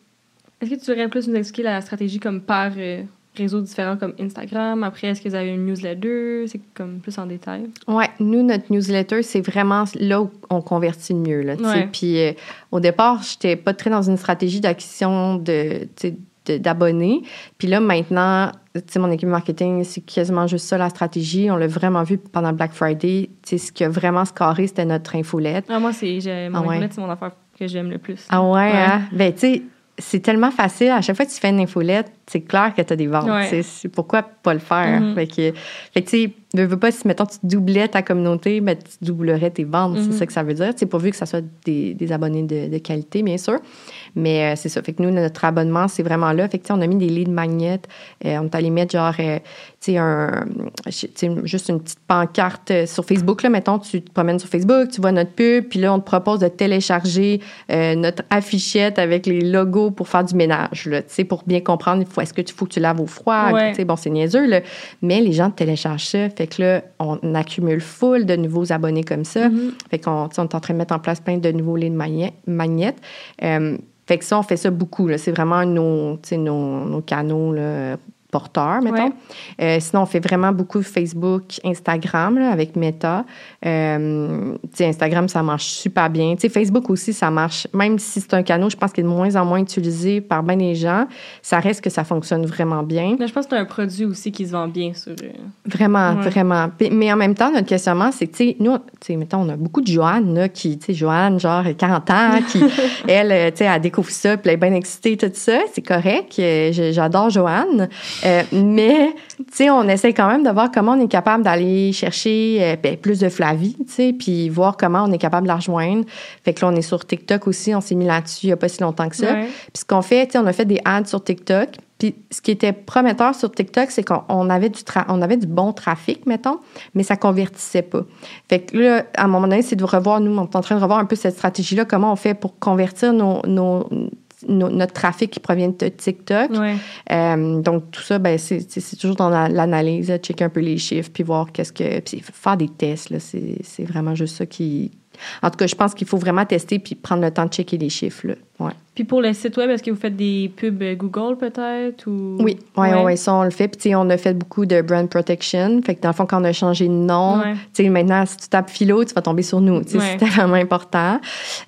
A: Est-ce que tu voudrais plus nous expliquer la stratégie comme par euh, réseaux différents comme Instagram? Après, est-ce que vous avez une newsletter? C'est comme plus en détail.
B: Ouais, nous, notre newsletter, c'est vraiment là où on convertit le mieux. Là.
A: Ouais.
B: Puis euh, au départ, j'étais pas très dans une stratégie d'acquisition de, d'abonnés. Puis là, maintenant, mon équipe marketing, c'est quasiment juste ça la stratégie. On l'a vraiment vu pendant Black Friday. Ce qui a vraiment scarré, c'était notre infolette.
A: Ah, moi, c'est, mon
B: Ah ouais.
A: c'est mon affaire que j'aime le plus.
B: Ah ouais,
A: Ouais.
B: hein? Ben, tu sais, c'est tellement facile. À chaque fois que tu fais une infolette, c'est clair que tu as des ventes.
A: Ouais.
B: C'est pourquoi pas le faire?
A: Mhm.
B: Fait que, fait que, tu ne veux pas, si, mettons, tu doublais ta communauté, ben, tu doublerais tes ventes. C'est ça que ça veut dire. C'est pourvu que ça soit des, des abonnés de, de qualité, bien sûr. Mais euh, c'est ça. Fait que nous, notre abonnement, c'est vraiment là. Fait que, tu sais, on a mis des leads magnets. Euh, on est allé mettre, genre, euh, tu sais, un, juste une petite pancarte sur Facebook. Là, mettons, tu te promènes sur Facebook, tu vois notre pub, puis là, on te propose de télécharger notre affichette avec les logos pour faire du ménage, là, tu sais, pour bien comprendre, est-ce que tu faut que tu laves au froid,
A: Ouais.
B: tu sais, bon, c'est niaiseux, là, mais les gens téléchargent ça, fait que là, on accumule full de nouveaux abonnés comme ça,
A: Mhm.
B: fait qu'on on est en train de mettre en place plein de nouveaux lignes magnètes. Euh, fait que ça, on fait ça beaucoup. C'est vraiment nos, nos, nos canaux là, porteurs, mettons.
A: Ouais.
B: Euh, sinon, on fait vraiment beaucoup Facebook, Instagram là, avec Meta. Euh, Instagram, ça marche super bien. Facebook aussi, ça marche. Même si c'est un canal, je pense qu'il est de moins en moins utilisé par bien des gens, ça reste que ça fonctionne vraiment bien.
A: Mais je pense que c'est un produit aussi qui se vend bien sur. euh,
B: Vraiment,
A: Ouais.
B: vraiment. Mais en même temps, notre questionnement, c'est que, nous, tu sais, mettons, on a beaucoup de Joanne, là, qui, Joanne, genre, 40 ans, qui, elle, elle découvre ça, puis elle est bien excitée, tout ça. C'est correct. J'adore Joanne. Euh, mais, tu sais, on essaie quand même de voir comment on est capable d'aller chercher euh, ben, plus de Flavie, tu sais, puis voir comment on est capable de la rejoindre. Fait que là, on est sur TikTok aussi. On s'est mis là-dessus il n'y a pas si longtemps que ça.
A: Ouais.
B: Puis ce qu'on fait, tu sais, on a fait des ads sur TikTok. Puis ce qui était prometteur sur TikTok, c'est qu'on on avait, du tra- on avait du bon trafic, mettons, mais ça convertissait pas. Fait que là, à un moment donné, c'est de revoir, nous, on est en train de revoir un peu cette stratégie-là, comment on fait pour convertir nos, nos, no- notre trafic qui provient de TikTok.
A: Ouais.
B: Euh, donc, tout ça, ben, c'est toujours dans la- l'analyse, checker un peu les chiffres, puis voir qu'est-ce que. Puis faire des tests, c'est vraiment juste ça qui. En tout cas, je pense qu'il faut vraiment tester puis prendre le temps de checker les chiffres. Là. Ouais.
A: Puis pour le site web, est-ce que vous faites des pubs euh, Google peut-être ou?
B: Oui, oui, ouais. ça, on le fait. Puis, on a fait beaucoup de brand protection. Fait que, dans le fond, quand on a changé de nom,
A: Ouais.
B: tu sais, maintenant, si tu tapes philo, tu vas tomber sur nous. Sais,
A: Ouais.
B: C'était vraiment important.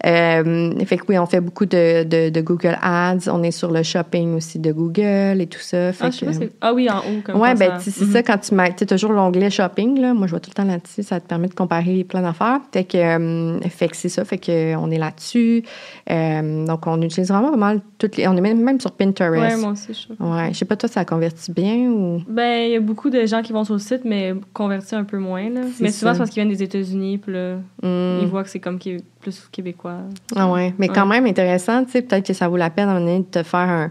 B: Euh, fait que, oui, on fait beaucoup de, de, de Google Ads. On est sur le shopping aussi de Google et tout ça. Fait
A: Ah, je sais pas, ah oui, en haut comme
B: Ouais, ben c'est
A: Mhm.
B: ça quand tu mets, toujours l'onglet shopping là. Moi, je vois tout le temps là-dessus, ça te permet de comparer plein d'affaires. Fait que, euh, fait que c'est ça, fait que on est là-dessus. Euh, donc on utilise vraiment pas mal toutes les, on est même, même sur
A: Ouais,
B: Pinterest.
A: moi aussi, je trouve.
B: Ouais, je sais pas toi, ça convertit bien ou?
A: Ben, il y a beaucoup de gens qui vont sur le site, mais convertis un peu moins. Là. Mais souvent, c'est parce qu'ils viennent des États-Unis, puis là,
B: Hmm.
A: ils voient que c'est comme plus québécois.
B: Ah ouais, mais quand même intéressant, tu sais, peut-être que ça vaut la peine à un moment donné de te faire un,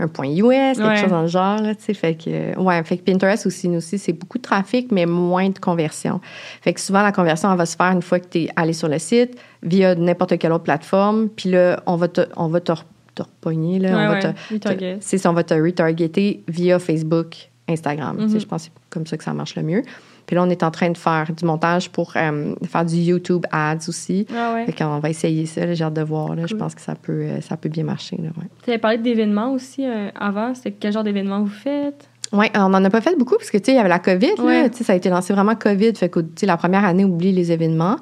B: un point US, quelque
A: Ouais.
B: chose dans le genre, tu sais, fait que, ouais, fait que Pinterest aussi, nous aussi, c'est beaucoup de trafic, mais moins de conversion. Fait que souvent, la conversion, elle va se faire une fois que tu es allé sur le site, via n'importe quelle autre plateforme, puis là, on va te, on va te, te repogner, là,
A: Ouais,
B: on va
A: ouais,
B: te, c'est ça, on va te retargeter via Facebook, Instagram. Tu sais,
A: Mhm.
B: Je pense que c'est comme ça que ça marche le mieux. Puis là, on est en train de faire du montage pour euh, faire du YouTube Ads aussi.
A: Ah ouais.
B: Fait qu'on va essayer ça, là, j'ai hâte de voir. Là. Je pense que ça peut, euh, ça peut bien marcher. Là, ouais.
A: Tu avais parlé d'événements aussi euh, avant. C'était quel genre d'événements vous faites?
B: Oui, on n'en a pas fait beaucoup parce que, tu sais, il y avait la COVID. là.
A: Ouais.
B: Tu sais, ça a été lancé vraiment COVID. Fait que, tu sais, la première année, oublie les événements.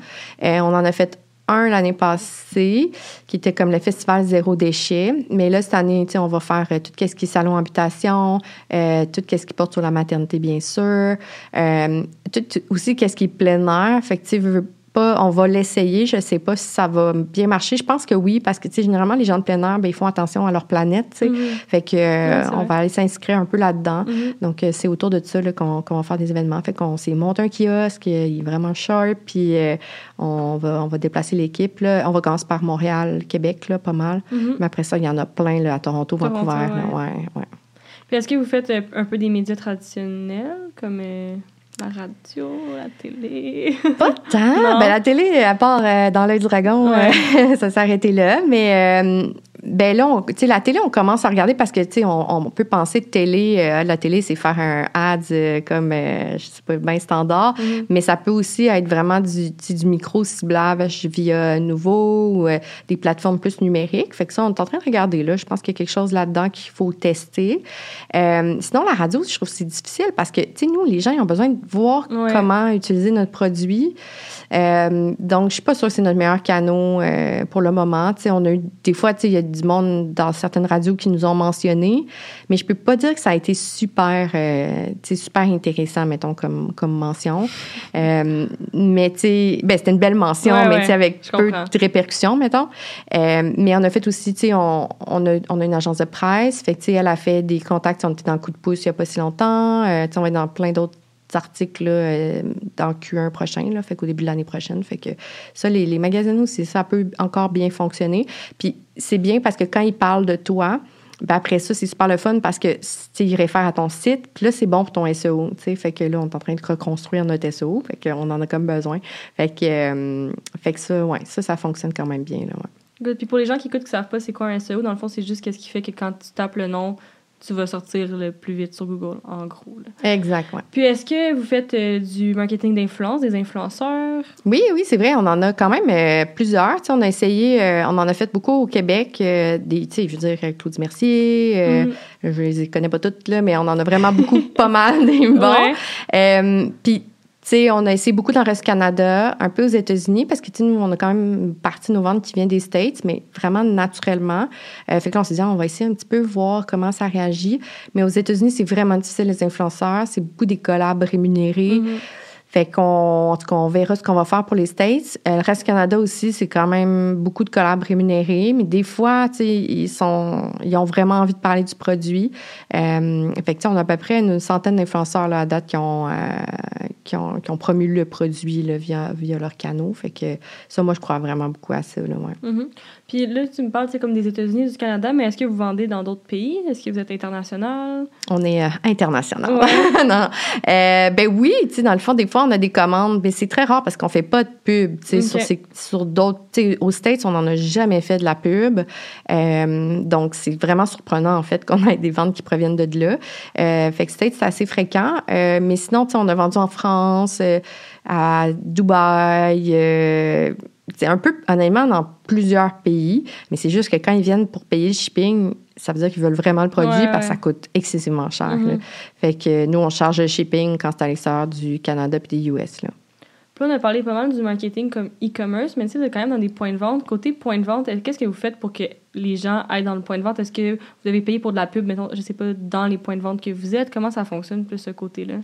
B: Euh, on en a fait un l'année passée, qui était comme le festival Zéro Déchet. Mais là, cette année, on va faire euh, tout ce qui est salon habitation, euh, tout ce qui porte sur la maternité, bien sûr. Euh, tout, tout- aussi, qu'est-ce qui est plein air. Fait que, tu pas, on va l'essayer. Je sais pas si ça va bien marcher. Je pense que oui, parce que, tu sais, généralement, les gens de plein air, ben, ils font attention à leur planète, tu sais.
A: Mhm.
B: Fait que, euh, on va aller s'inscrire un peu là-dedans.
A: Mhm.
B: Donc, euh, c'est autour de ça qu'on qu'on va faire des événements. Fait qu'on s'est monté un kiosque, euh, il est vraiment sharp, puis euh, on, va, on va déplacer l'équipe. On va commencer par Montréal, Québec, là, pas mal.
A: Mhm.
B: Mais après ça, il y en a plein là, à Toronto,
A: Toronto,
B: Vancouver. là.
A: ouais. Puis est-ce que vous faites un peu des médias traditionnels, comme euh, la radio, la télé?
B: Pas tant. Ben, la télé, à part euh, dans l'œil du dragon,
A: Ouais.
B: euh, ça s'est arrêté là. Mais euh, ben là, on- tu sais, la télé, on commence à regarder parce que tu sais, on, on peut penser de télé. euh, la télé, c'est faire un ads euh, comme euh, je sais pas bien standard,
A: Mhm.
B: mais ça peut aussi être vraiment du, du micro ciblage via nouveau ou euh, des plateformes plus numériques. Fait que ça, on est en train de regarder là. Je pense qu'il y a quelque chose là-dedans qu'il faut tester. Euh, sinon, la radio, je trouve que c'est difficile parce que tu sais, nous, les gens, ils ont besoin de voir
A: Ouais.
B: comment utiliser notre produit. Euh, donc, je suis pas sûre que c'est notre meilleur canot euh, pour le moment. Tu sais, on a eu des fois, tu sais, il y a du monde dans certaines radios qui nous ont mentionné, mais je peux pas dire que ça a été super, euh, super intéressant, mettons comme comme mention. Euh, mais tu sais, ben c'était une belle mention,
A: Ouais,
B: mais
A: ouais,
B: tu sais avec peu
A: comprends.
B: de répercussions, mettons. Mais on a fait aussi, tu sais, on, on, a, on a une agence de presse, fait que tu sais, elle a fait des contacts. On était dans le coup de pouce il y a pas si longtemps. Tu sais, on être dans plein d'autres articles là, euh, dans le Q1 prochain, là, fait qu'au début de l'année prochaine. Fait que ça, les, les magazines aussi, ça peut encore bien fonctionner. Puis c'est bien parce que quand ils parlent de toi, ben après ça, c'est super le fun parce que tu sais, ils réfèrent à ton site. Puis là, c'est bon pour ton SEO. Fait que là, on est en train de reconstruire notre SEO. Fait qu'on en a comme besoin. Fait que, euh, fait que ça, ouais, ça, ça fonctionne quand même bien. Là.
A: Puis pour les gens qui écoutent qui savent pas c'est quoi un SEO, dans le fond, c'est juste qu'est-ce qui fait que quand tu tapes le nom, tu vas sortir le plus vite sur Google, en gros. là.
B: Exact, ouais.
A: Puis est-ce que vous faites euh, du marketing d'influence, des influenceurs?
B: Oui, oui, c'est vrai. On en a quand même euh, plusieurs. On a essayé, euh, on en a fait beaucoup au Québec. des, je veux dire, Claude Mercier,
A: Mhm.
B: je les connais pas toutes, là, mais on en a vraiment beaucoup, pas mal des bons. Puis, sais, on a essayé beaucoup dans le reste du Canada, un peu aux États-Unis, parce que, tu nous, on a quand même une partie de nos ventes qui vient des States, mais vraiment naturellement. Euh, fait que là, on s'est dit, on va essayer un petit peu voir comment ça réagit. Mais aux États-Unis, c'est vraiment difficile, les influenceurs. C'est beaucoup des collabs rémunérés.
A: Mhm.
B: Fait qu'on, en tout cas, on verra ce qu'on va faire pour les States. Euh, le reste du Canada aussi, c'est quand même beaucoup de collabs rémunérés, mais des fois, tu sais, ils sont, ils ont vraiment envie de parler du produit. Euh, fait que, on a à peu près une centaine d'influenceurs là, à date qui ont, euh, qui ont, qui ont promu le produit là, via, via leurs canaux. Fait que ça, moi, je crois vraiment beaucoup à ça. Là, ouais.
A: Mhm. Puis là, tu me parles, c'est comme des États-Unis, du Canada, mais est-ce que vous vendez dans d'autres pays? Est-ce que vous êtes international?
B: On est euh, international. non. Euh, ben oui, tu sais, dans le fond, des fois, on a des commandes, mais c'est très rare parce qu'on fait pas de pub, tu sais, sur, sur d'autres, tu sais, aux States, on n'en a jamais fait de la pub. Euh, donc, c'est vraiment surprenant, en fait, qu'on ait des ventes qui proviennent de là. Fait que States, c'est assez fréquent. Mais sinon, tu sais, on a vendu en France, à Dubaï, c'est un peu, honnêtement, dans plusieurs pays, mais c'est juste que quand ils viennent pour payer le shipping, ça veut dire qu'ils veulent vraiment le produit parce que ça coûte excessivement cher. Mm-hmm. Fait que nous, on charge le shipping quand c'est à l'extérieur du Canada et des US. Là.
A: Puis on a parlé pas mal du marketing comme e-commerce, mais tu sais, quand même dans des points de vente. Côté point de vente, qu'est-ce que vous faites pour que les gens aillent dans le point de vente? Est-ce que vous avez payé pour de la pub, mettons, je sais pas, dans les points de vente que vous êtes? Comment ça fonctionne plus ce côté-là?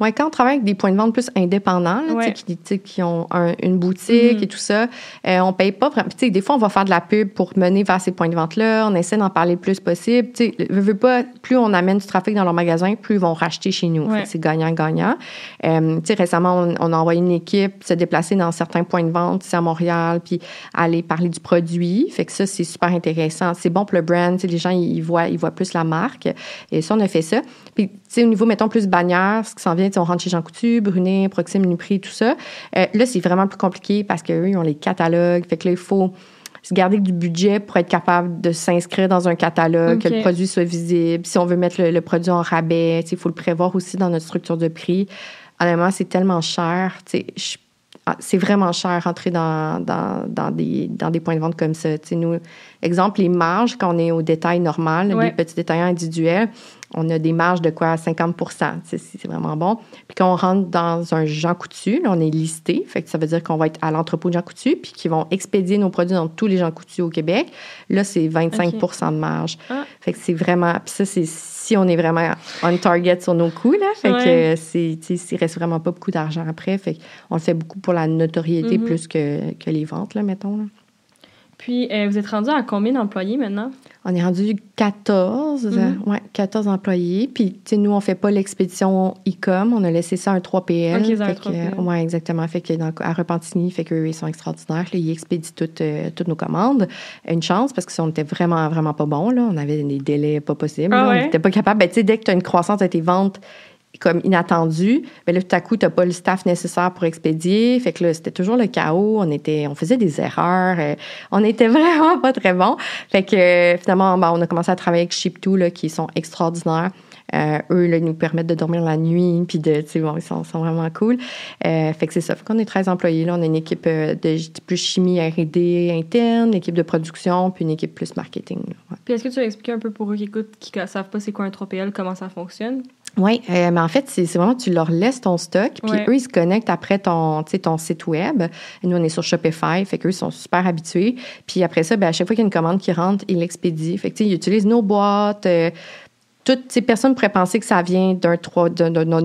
B: Oui, quand on travaille avec des points de vente plus indépendants, qui, qui, ont une boutique mm-hmm. et tout ça, euh, on paye pas vraiment. Des fois, on va faire de la pub pour mener vers ces points de vente-là. On essaie d'en parler le plus possible. Tu veux pas, plus on amène du trafic dans leur magasin, plus ils vont racheter chez nous. C'est gagnant-gagnant. Euh, récemment, on, on, a envoyé une équipe se déplacer dans certains points de vente ici à Montréal, puis aller parler du produit. Fait que ça, c'est super intéressant c'est bon pour le brand. Les gens, ils voient, ils voient plus la marque. Et ça, on a fait ça. Puis, au niveau, mettons, plus bannière, ce qui s'en vient, on rentre chez Jean Coutu, Brunet, Proxime, Uniprix, tout ça. Euh, là, c'est vraiment plus compliqué parce qu'eux, ils ont les catalogues. Fait que là, il faut se garder du budget pour être capable de s'inscrire dans un catalogue, que le produit soit visible. Si on veut mettre le, produit en rabais, il faut le prévoir aussi dans notre structure de prix. Honnêtement, c'est tellement cher. Je c'est vraiment cher rentrer dans, dans, dans, des, dans des points de vente comme ça. nous, exemple, les marges, quand on est au détail normal, les petits détaillants individuels, on a des marges de quoi 50% C'est vraiment bon. Puis quand on rentre dans un Jean Coutu, on est listé. Fait que ça veut dire qu'on va être à l'entrepôt de Jean Coutu, puis qu'ils vont expédier nos produits dans tous les Jean Coutu au Québec. Là, c'est 25% de marge. Ah. Fait que c'est vraiment. Puis ça, c'est si on est vraiment on target sur nos coûts. Là. Fait que c'est, il reste vraiment pas beaucoup d'argent après. Fait on le fait beaucoup pour la notoriété mm-hmm. plus que, que, les ventes, là, mettons. Là.
A: Puis, euh, vous êtes rendu à combien d'employés maintenant?
B: On est rendu 14, mm-hmm. ouais, 14 employés. Puis, tu sais, nous, on fait pas l'expédition e-com. On a laissé ça un 3PL.
A: OK, un 3PL.
B: Oui, exactement. Fait que à Repentigny, fait qu'eux, ils sont extraordinaires. ils expédient toutes, euh, toutes nos commandes. Une chance, parce que si on était vraiment, vraiment pas bon, là, on avait des délais pas possibles. Ah, On n'était pas capable. Ben, tu sais, dès que tu as une croissance de tes ventes comme inattendu, mais là, tout à coup, tu n'as pas le staff nécessaire pour expédier. Fait que là, c'était toujours le chaos. On était, on faisait des erreurs. Euh, on était vraiment pas très bons. Fait que euh, finalement, ben, on a commencé à travailler avec Ship2, là, qui sont extraordinaires. Euh, eux, là, ils nous permettent de dormir la nuit, puis tu sais, bon, ils sont, vraiment cool. fait que c'est ça. Fait qu'on est 13 employés, là. On a une équipe de plus chimie R&D interne, une équipe de production, puis une équipe plus marketing.
A: Puis est-ce que tu vas expliquer un peu pour eux qui écoutent, qui ne savent pas c'est quoi un 3PL, comment ça fonctionne?
B: Oui, euh, mais en fait, c'est vraiment, tu leur laisses ton stock, puis eux, ils se connectent après ton, ton site web. nous, on est sur Shopify, fait qu'eux, ils sont super habitués. Puis après ça, ben, à chaque fois qu'il y a une commande qui rentre, ils l'expédient. Fait que, ils utilisent nos boîtes. Euh, toutes ces personnes pourraient penser que ça vient d'un,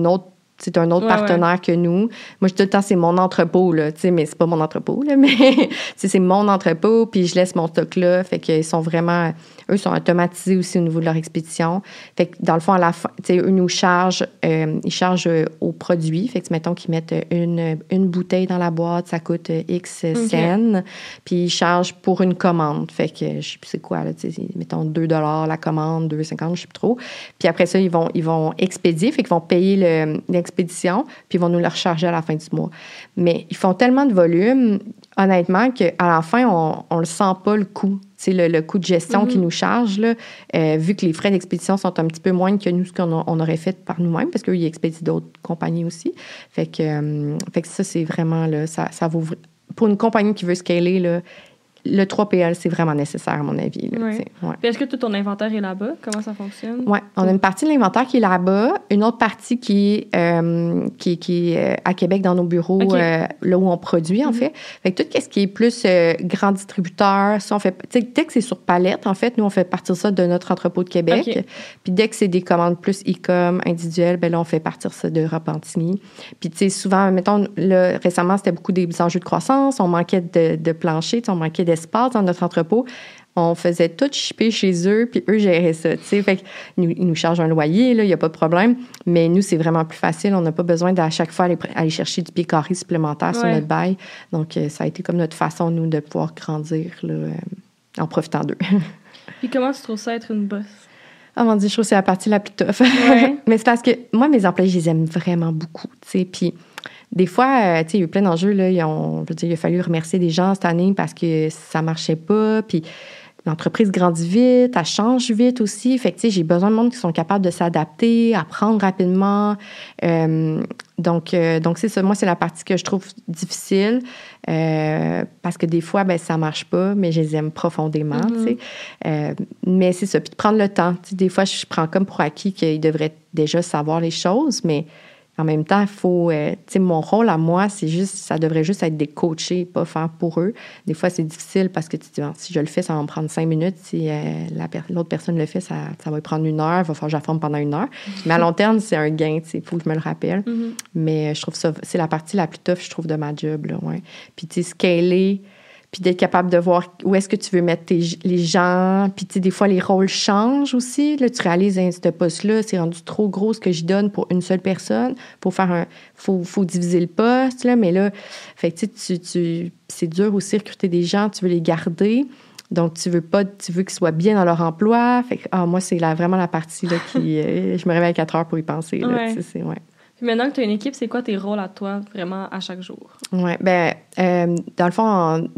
B: autre c'est un autre partenaire que nous. Moi, je tout le temps, c'est mon entrepôt, là, tu sais, mais c'est pas mon entrepôt, là, mais c'est mon entrepôt, puis je laisse mon stock là. Fait qu'ils sont vraiment eux sont automatisés aussi au niveau de leur expédition. Fait que dans le fond, à la fin, eux nous chargent, euh, ils chargent euh, au produit. Fait que mettons qu'ils mettent une, une bouteille dans la boîte, ça coûte euh, X cents. Puis ils chargent pour une commande. Fait que je sais plus c'est quoi, là, mettons 2 la commande, 2,50, je sais plus trop. Puis après ça, ils vont, ils vont expédier, fait qu'ils vont payer l'expédition, puis ils vont nous le recharger à la fin du mois. Mais ils font tellement de volume, honnêtement, qu'à la fin, on, on le sent pas le coût c'est le, coût de gestion qui mhm. nous charge, là, euh, vu que les frais d'expédition sont un petit peu moins que nous, ce qu'on on aurait fait par nous-mêmes, parce qu'ils expédient d'autres compagnies aussi. Fait que, euh, fait que ça, c'est vraiment, là, ça, ça vaut... Pour une compagnie qui veut scaler, là, le 3PL, c'est vraiment nécessaire, à mon avis.
A: Est-ce que tout ton inventaire est là-bas? Comment ça fonctionne?
B: Oui, on a une partie de l'inventaire qui est là-bas, une autre partie qui est, euh, qui, qui euh, à Québec dans nos bureaux, euh, là où on produit, en mhm. fait. Fait que tout ce qui est plus grand distributeur, si on fait, dès que c'est sur palette, en fait, nous, on fait partir ça de notre entrepôt de Québec. Puis dès que c'est des commandes plus e-com individuelles, ben là, on fait partir ça de Repentigny. Puis, tu sais, souvent, mettons, là, récemment, c'était beaucoup des enjeux de croissance, on manquait de, de plancher, on manquait dans notre entrepôt, on faisait tout chipper chez eux, puis eux géraient ça. Fait que nous, ils nous chargent un loyer, il n'y a pas de problème. Mais nous, c'est vraiment plus facile. On n'a pas besoin d'à chaque fois aller, aller, chercher du pied carré supplémentaire sur notre bail. Donc, euh, ça a été comme notre façon, nous, de pouvoir grandir. Là, euh. en profitant d'eux.
A: Puis comment tu trouves ça être une boss?
B: Oh mon Dieu, je trouve que c'est la partie la plus tough.
A: Ouais.
B: Mais c'est parce que moi, mes employés, je les aime vraiment beaucoup. Puis des fois, euh, tu sais, il y a eu plein d'enjeux, là. Ils ont, je veux dire, il a fallu remercier des gens cette année parce que ça marchait pas. Puis l'entreprise grandit vite, elle change vite aussi. Fait que, tu sais, j'ai besoin de monde qui sont capables de s'adapter, apprendre rapidement. Euh, donc, euh, donc c'est ça. Moi, c'est la partie que je trouve difficile euh, parce que des fois, ben, ça marche pas, mais je les aime profondément, tu sais. Euh, mais c'est ça. Puis de prendre le temps. Tu sais, des fois, je prends comme pour acquis qu'ils devraient déjà savoir les choses, mais en même temps, il faut. euh, tu sais, mon rôle à moi, c'est juste. Ça devrait juste être des coachés, pas faire pour eux. Des fois, c'est difficile parce que tu te dis, si je le fais, ça va me prendre cinq minutes. Si euh, la per- l'autre personne le fait, ça, ça va prendre une heure. Il va falloir que je la forme pendant une heure. Mais à long terme, c'est un gain, tu sais. Il faut que je me le rappelle.
A: Mhm.
B: Mais euh, je trouve ça, c'est la partie la plus tough, je trouve, de ma job, là, ouais. Puis, tu sais, scaler, puis d'être capable de voir où est-ce que tu veux mettre tes- les gens. Puis, tu sais, des fois, les rôles changent aussi. Là, tu réalises, hein, ce poste-là, c'est rendu trop gros ce que je donne pour une seule personne. Pour faire un... Faut, faut diviser le poste, là. Mais là, fait que, tu sais, tu, c'est dur aussi recruter des gens, tu veux les garder. Donc, tu veux pas, tu veux qu'ils soient bien dans leur emploi. Fait que, ah, moi, c'est vraiment la partie, là, qui... euh, je me réveille à 4 heures pour y penser, là.
A: Ouais. Puis maintenant que tu as une équipe, c'est quoi tes rôles à toi, vraiment, à chaque jour?
B: Oui, ben euh, dans le fond,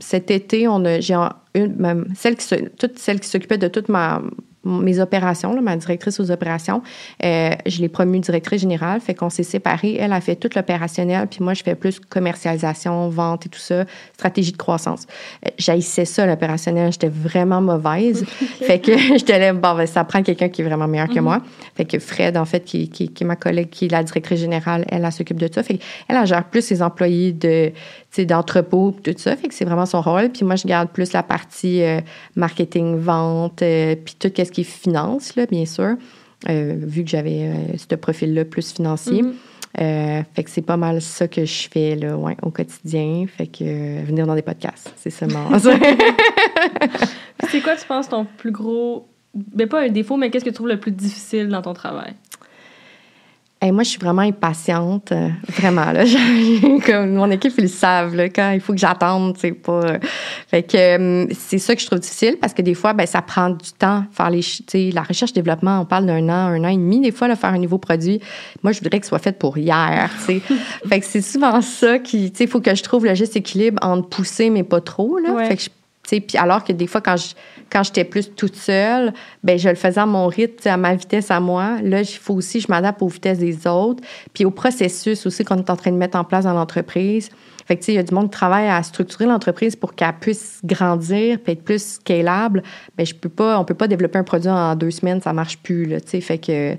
B: cet été, on a, j'ai une, même celle qui, toute celle qui s'occupait de toutes ma, mes opérations, là, ma directrice aux opérations, euh, je l'ai promue directrice générale, fait qu'on s'est séparés. Elle a fait tout l'opérationnel, puis moi, je fais plus commercialisation, vente et tout ça, stratégie de croissance. Euh, J'haïssais ça, l'opérationnel, j'étais vraiment mauvaise. fait que j'étais là, bon, ben, ça prend quelqu'un qui est vraiment meilleur que moi. Fait que Fred, en fait, qui, qui, qui est ma collègue, qui est la directrice générale, elle, elle s'occupe de ça. Fait qu'elle, elle gère plus ses employés de, d'entrepôt, tout ça. Fait que c'est vraiment son rôle. Puis moi, je garde plus la partie euh, marketing, vente, puis tout ce qui est finance, là, bien sûr. Euh, vu que j'avais euh, ce profil-là plus financier.
A: Mhm.
B: Euh, fait que c'est pas mal ça que je fais là, ouais, au quotidien. Fait que euh, venir dans des podcasts, c'est seulement ça.
A: C'est quoi, tu penses, ton plus gros. Ben, pas un défaut, mais qu'est-ce que tu trouves le plus difficile dans ton travail?
B: Hey, moi, je suis vraiment impatiente, euh, vraiment. Là, comme mon équipe, ils le savent là, quand il faut que j'attende, c'est pas. euh, Fait que euh, c'est ça que je trouve difficile parce que des fois, ben ça prend du temps faire les, la recherche développement. On parle d'un an, un an et demi des fois là, faire un nouveau produit. Moi, je voudrais que ce soit fait pour hier. tu fait que c'est souvent ça qui, tu sais, il faut que je trouve le juste équilibre entre pousser mais pas trop là.
A: Ouais.
B: Fait que je- puis alors que des fois, quand je quand j'étais plus toute seule, ben je le faisais à mon rythme, à ma vitesse à moi. Là, il faut aussi je m'adapte aux vitesses des autres, puis au processus aussi qu'on est en train de mettre en place dans l'entreprise. Fait que, il y a du monde qui travaille à structurer l'entreprise pour qu'elle puisse grandir, puis être plus scalable. Ben je peux pas, on peut pas développer un produit en deux semaines, ça marche plus, là, tu sais. Fait que,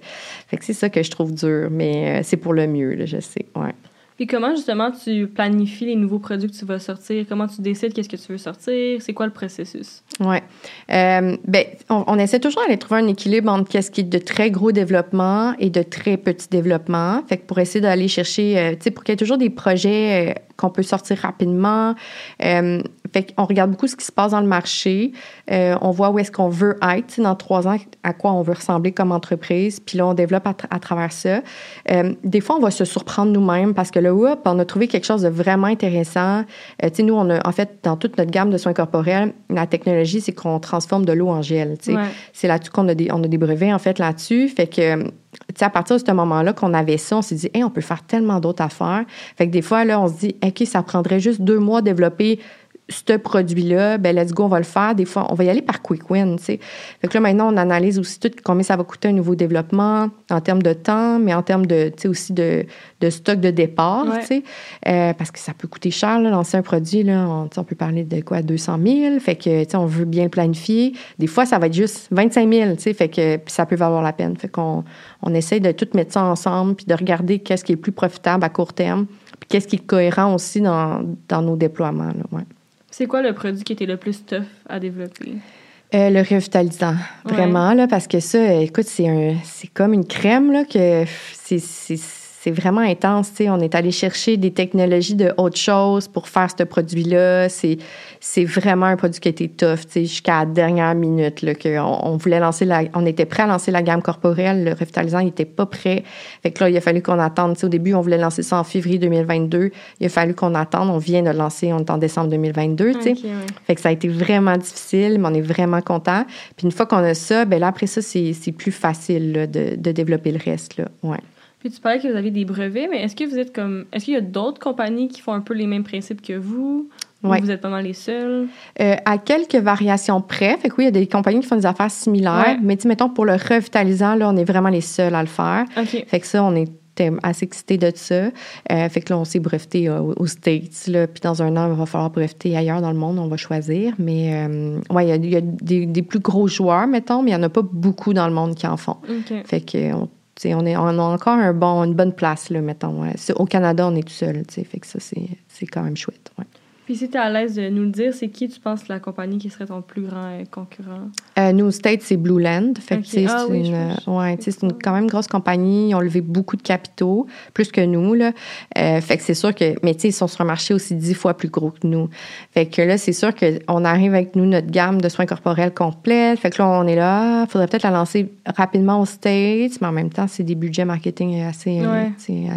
B: fait que c'est ça que je trouve dur, mais euh, c'est pour le mieux, là, je sais, ouais.
A: Puis comment, justement, tu planifies les nouveaux produits que tu vas sortir? Comment tu décides qu'est-ce que tu veux sortir? C'est quoi le processus?
B: Ouais. Euh, ben, on, on essaie toujours d'aller trouver un équilibre entre qu'est-ce qui est de très gros développement et de très petit développement. Fait que pour essayer d'aller chercher, euh, tu sais, pour qu'il y ait toujours des projets euh, qu'on peut sortir rapidement. Euh, fait qu'on regarde beaucoup ce qui se passe dans le marché. Euh, on voit où est-ce qu'on veut être dans trois ans, à quoi on veut ressembler comme entreprise. Puis là, on développe à, tra- à travers ça. Euh, des fois, on va se surprendre nous-mêmes parce que là, hop, on a trouvé quelque chose de vraiment intéressant. Euh, tu sais, nous, on a, en fait, dans toute notre gamme de soins corporels, la technologie, c'est qu'on transforme de l'eau en gel.
A: Ouais.
B: C'est là-dessus qu'on a des, on a des brevets, en fait, là-dessus. Fait que, à partir de ce moment-là qu'on avait ça, on s'est dit, hey, on peut faire tellement d'autres affaires. Fait que des fois, là, on se dit, OK, ça prendrait juste deux mois à développer ce produit-là, ben let's go, on va le faire. Des fois, on va y aller par quick win, tu sais. Fait que là, maintenant, on analyse aussi tout combien ça va coûter un nouveau développement en termes de temps, mais en termes de, tu sais, aussi de, de stock de départ,
A: Ouais.
B: tu sais. Euh, parce que ça peut coûter cher, là, lancer un produit, là. On, on peut parler de quoi, 200 000. Fait que, tu sais, on veut bien le planifier. Des fois, ça va être juste 25 000, tu sais. Fait que, puis ça peut valoir la peine. Fait qu'on, on essaie de tout mettre ça ensemble, puis de regarder qu'est-ce qui est le plus profitable à court terme, puis qu'est-ce qui est cohérent aussi dans, dans nos déploiements, là, ouais.
A: C'est quoi le produit qui était le plus tough à développer?
B: Euh, le revitalisant, vraiment, là, parce que ça, écoute, c'est un, c'est comme une crème, là, que c'est, c'est, vraiment intense. sais. On est allé chercher des technologies de autre chose pour faire ce produit-là. C'est, vraiment un produit qui a été tough jusqu'à la dernière minute. Là, que on, voulait lancer la, on était prêt à lancer la gamme corporelle. Le revitalisant n'était pas prêt. Fait que là, il a fallu qu'on attende. sais, au début, on voulait lancer ça en février 2022. Il a fallu qu'on attende. On vient de le lancer, on est en décembre 2022. Okay, Fait que ça a été vraiment difficile, mais on est vraiment content. Puis une fois qu'on a ça, ben là, après ça, c'est, c'est plus facile là, de, de développer le reste. Là. Ouais.
A: Puis tu parlais que vous avez des brevets, mais est-ce que vous êtes comme. Est-ce qu'il y a d'autres compagnies qui font un peu les mêmes principes que vous? Ou vous êtes pas mal les seuls?
B: Euh, à quelques variations près. Fait que oui, il y a des compagnies qui font des affaires similaires. Mais tu mettons, pour le revitalisant, là, on est vraiment les seuls à le faire. Fait que ça, on est assez excités de ça. Euh, fait que là, on s'est breveté euh, aux States. Là, puis dans un an, il va falloir breveter ailleurs dans le monde. On va choisir. Mais ouais, il y a, des, plus gros joueurs, mettons, mais il n'y en a pas beaucoup dans le monde qui en font. Fait que on, est, on a encore un bon, une bonne place, là, mettons. Au Canada, on est tout seul, fait que ça, c'est quand même chouette. Ouais.
A: Puis si tu es à l'aise de nous le dire, c'est qui tu penses la compagnie qui serait ton plus grand euh, concurrent?
B: Euh, nous, State, c'est Blue Land. Fait que, c'est ah une, ouais, c'est une quand même grosse compagnie. Ils ont levé beaucoup de capitaux, plus que nous. Là. Euh, fait que c'est sûr que, mais tu sais, ils sont sur un marché aussi dix fois plus gros que nous. Fait que là, c'est sûr qu'on arrive avec nous, notre gamme de soins corporels complète. Fait que là, on est là. faudrait peut-être la lancer rapidement aux States, mais en même temps, c'est des budgets marketing assez,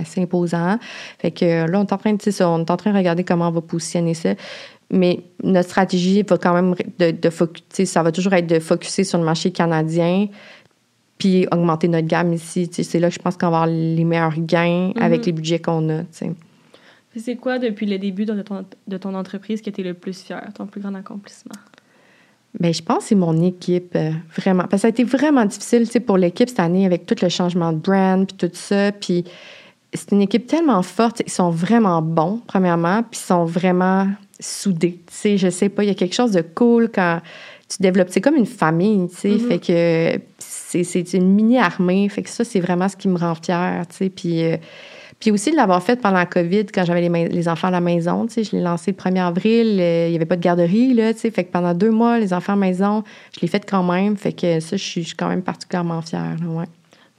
B: assez imposants. Fait que là, on est en train de, on est en train de regarder comment on va positionner mais notre stratégie va quand même de, de ça va toujours être de focuser sur le marché canadien puis augmenter notre gamme ici. C'est là que je pense qu'on va avoir les meilleurs gains mm-hmm. avec les budgets qu'on a.
A: C'est quoi, depuis le début de ton, de ton entreprise, qui était le plus fier, ton plus grand accomplissement?
B: Bien, je pense que c'est mon équipe, euh, vraiment. Parce que ça a été vraiment difficile pour l'équipe cette année avec tout le changement de brand, puis tout ça. Puis c'est une équipe tellement forte. Ils sont vraiment bons, premièrement, puis ils sont vraiment soudés. Tu sais, je sais pas, il y a quelque chose de cool quand tu développes. C'est comme une famille, tu sais. Mm-hmm. Fait que c'est une mini-armée. Fait que ça, c'est vraiment ce qui me rend fière, tu sais. Puis, euh, puis aussi de l'avoir fait pendant la COVID, quand j'avais les, les, enfants à la maison, tu sais. Je l'ai lancé le 1er avril. Euh, il n'y avait pas de garderie, là, tu sais. Fait que pendant deux mois, les enfants à la maison, je l'ai fait quand même. Fait que ça, je suis quand même particulièrement fière, ouais.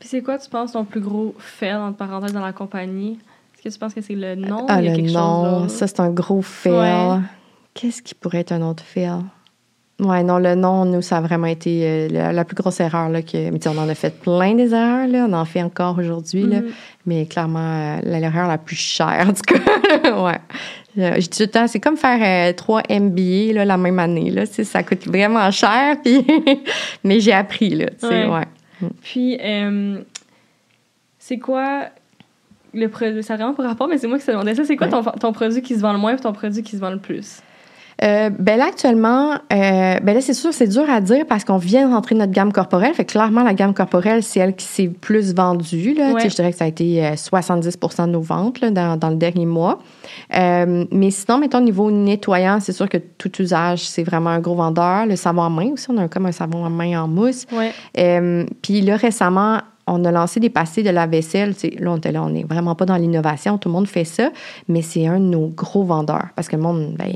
A: Puis c'est quoi, tu penses, ton plus gros fail, entre parenthèses, dans la compagnie? Est-ce que tu penses que c'est le nom?
B: Ah, le nom, ça, c'est un gros fail. Qu'est-ce qui pourrait être un autre fail? Ouais, non, le nom, nous, ça a vraiment été euh, la, plus grosse erreur. Là, que, mais on en a fait plein des erreurs, là, on en fait encore aujourd'hui, mm-hmm. mais clairement, euh, l'erreur la plus chère, tout cas. ouais. Je dis tout le temps, c'est comme faire euh, trois MBA là, la même année. Là, ça coûte vraiment cher, puis mais j'ai appris. Là, ouais. ouais.
A: Puis, euh, c'est quoi le produit? Ça a vraiment pas rapport, mais c'est moi qui te demandais ça. C'est quoi ton, ton, produit qui se vend le moins et ton produit qui se vend le plus?
B: Euh, ben là, actuellement, euh, ben là, c'est sûr, c'est dur à dire parce qu'on vient de rentrer notre gamme corporelle. Fait que clairement, la gamme corporelle, c'est elle qui s'est plus vendue. Là. Je dirais que ça a été 70% de nos ventes là, dans, dans, le dernier mois. Euh, mais sinon, mettons, au niveau nettoyant, c'est sûr que tout usage, c'est vraiment un gros vendeur. Le savon à main aussi, on a comme un savon à main en mousse. Euh, puis là, récemment, on a lancé des passés de la vaisselle. là, on là, on n'est vraiment pas dans l'innovation, tout le monde fait ça, mais c'est un de nos gros vendeurs parce que le monde, ben,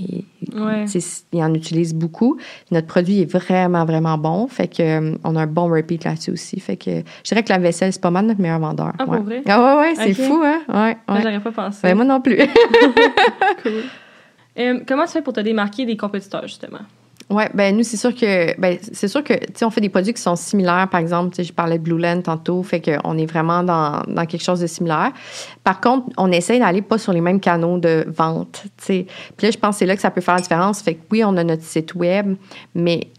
B: il, en utilise beaucoup. Notre produit est vraiment, vraiment bon. Fait que, euh, on a un bon repeat là-dessus aussi. Fait que je dirais que la vaisselle, c'est pas mal notre meilleur vendeur.
A: Ah,
B: ouais.
A: pour vrai?
B: Ah ouais, ouais, c'est fou, hein? Ouais,
A: ouais. J'aurais pas pensé.
B: Ben, moi non plus.
A: cool. Euh, comment tu fais pour te démarquer des compétiteurs, justement?
B: Oui, ben nous, c'est sûr que ben, c'est sûr que tu sais, on fait des produits qui sont similaires. Par exemple, tu sais, je parlais de Blue Land tantôt, fait qu'on est vraiment dans, dans, quelque chose de similaire. Par contre, on essaye d'aller pas sur les mêmes canaux de vente. Tu sais. Puis là, je pense que c'est là que ça peut faire la différence. Fait que oui, on a notre site web, mais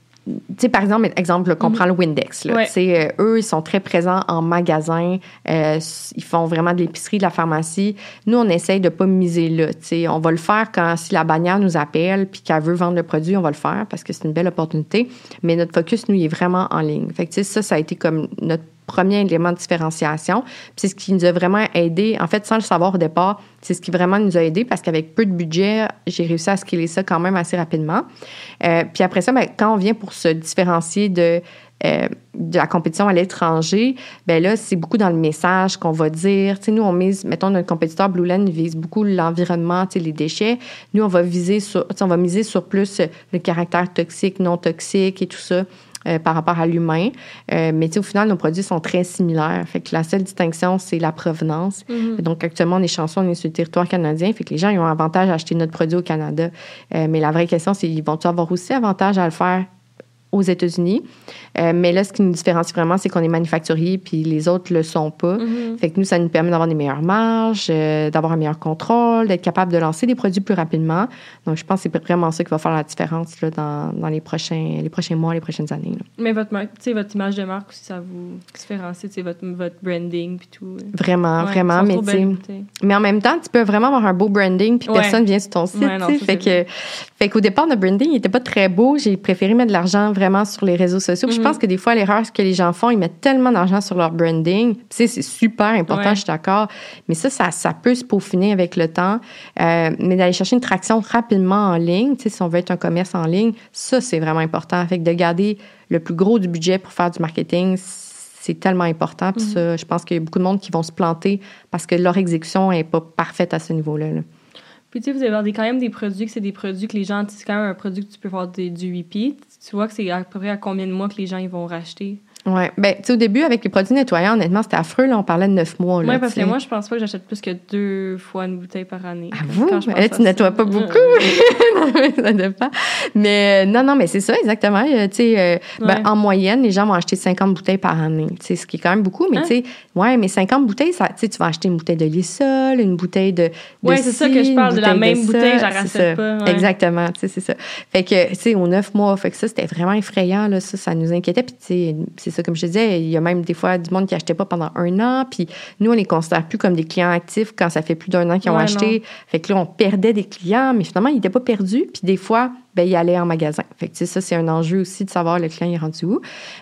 B: sais, par exemple, exemple, qu'on mhm. prend le Windex. Là, euh, eux, ils sont très présents en magasin. Euh, ils font vraiment de l'épicerie, de la pharmacie. Nous, on essaye de pas miser là. sais, on va le faire quand si la bannière nous appelle puis qu'elle veut vendre le produit, on va le faire parce que c'est une belle opportunité. Mais notre focus, nous, il est vraiment en ligne. Fait que, ça, ça a été comme notre premier élément de différenciation. C'est ce qui nous a vraiment aidé. En fait, sans le savoir au départ, c'est ce qui vraiment nous a aidé parce qu'avec peu de budget, j'ai réussi à scaler ça quand même assez rapidement. Euh, puis après ça, ben, quand on vient pour se différencier de, euh, de la compétition à l'étranger, ben là, c'est beaucoup dans le message qu'on va dire. Tu sais, nous, on mise, mettons, notre compétiteur Blue Land vise beaucoup l'environnement, les déchets. Nous, on va viser sur, on va miser sur plus le caractère toxique, non toxique et tout ça. Euh, par rapport à l'humain. Euh, mais au final, nos produits sont très similaires. Fait que la seule distinction, c'est la provenance.
A: Mhm.
B: Donc, actuellement, on est chanceux, on est sur le territoire canadien. Fait que les gens, ils ont avantage à acheter notre produit au Canada. Euh, mais la vraie question, c'est ils vont-ils avoir aussi avantage à le faire aux États-Unis. Euh, mais là, ce qui nous différencie vraiment, c'est qu'on est manufacturier, puis les autres le sont pas.
A: Mhm.
B: Fait que nous, ça nous permet d'avoir des meilleures marges, euh, d'avoir un meilleur contrôle, d'être capable de lancer des produits plus rapidement. Donc, je pense que c'est vraiment ça qui va faire la différence là, dans, dans les, prochains, les prochains mois, les prochaines années. là.
A: Mais votre, votre image de marque aussi, ça vous différencie, votre, votre branding puis tout.
B: Vraiment,
A: Ouais,
B: vraiment.
A: sont
B: Mais, sais. mais en même temps, tu peux vraiment avoir un beau branding, puis
A: Ouais.
B: personne vient sur ton site.
A: Ouais, non,
B: tu sais.
A: ça,
B: fait,
A: c'est
B: que, fait qu'au départ, notre branding n'était pas très beau. J'ai préféré mettre de l'argent vraiment sur les réseaux sociaux. Je pense que des fois, l'erreur que les gens font, ils mettent tellement d'argent sur leur branding. Tu sais, c'est super important,
A: Ouais.
B: je suis d'accord. Mais ça, ça, ça peut se peaufiner avec le temps. Euh, mais d'aller chercher une traction rapidement en ligne, tu sais, si on veut être un commerce en ligne, ça, c'est vraiment important. Fait que de garder le plus gros du budget pour faire du marketing, c'est tellement important. Puis
A: Mhm.
B: ça, je pense qu'il y a beaucoup de monde qui vont se planter parce que leur exécution n'est pas parfaite à ce niveau-là. là.
A: Puis tu sais, vous avez vendez quand même des produits que c'est des produits que les gens, c'est quand même un produit que tu peux faire des- du repeat. Tu vois que c'est à peu près à combien de mois que les gens ils vont racheter?
B: Ouais. Ben, tu sais, au début, avec les produits nettoyants, honnêtement, c'était affreux. Là, on parlait de neuf mois.
A: Oui, parce que moi, je pense pas que j'achète plus que deux fois une bouteille par année.
B: Ah, vous?
A: Quand je pense
B: Là, tu nettoies pas beaucoup. Non, mais ça dépend. Mais euh, non, non, mais c'est ça, exactement. Euh, Tu sais, euh, ben,
A: Ouais.
B: en moyenne, les gens vont acheter 50 bouteilles par année. Tu sais, ce qui est quand même beaucoup. Mais
A: Hein?
B: tu sais, ouais, mais 50 bouteilles, ça, tu vas acheter une bouteille de lissol, une bouteille de. de
A: Ouais, c'est ça que je parle, de la même bouteille, j'en rachète pas, ouais.
B: Exactement, tu sais, c'est ça. Fait que, tu sais, aux neuf mois, fait que ça, c'était vraiment effrayant, là. Ça, ça nous inquiétait. Puis, tu sais, c'est ça, comme je te disais, il y a même des fois du monde qui achetait pas pendant un an. Puis, nous, on les considère plus comme des clients actifs quand ça fait plus d'un an qu'ils ont
A: Ouais,
B: acheté. Fait que là, on perdait des clients, mais finalement, ils n'étaient pas perdus. Puis des fois, ben, ils allaient en magasin. Fait que, ça, c'est un enjeu aussi de savoir le client est rendu où.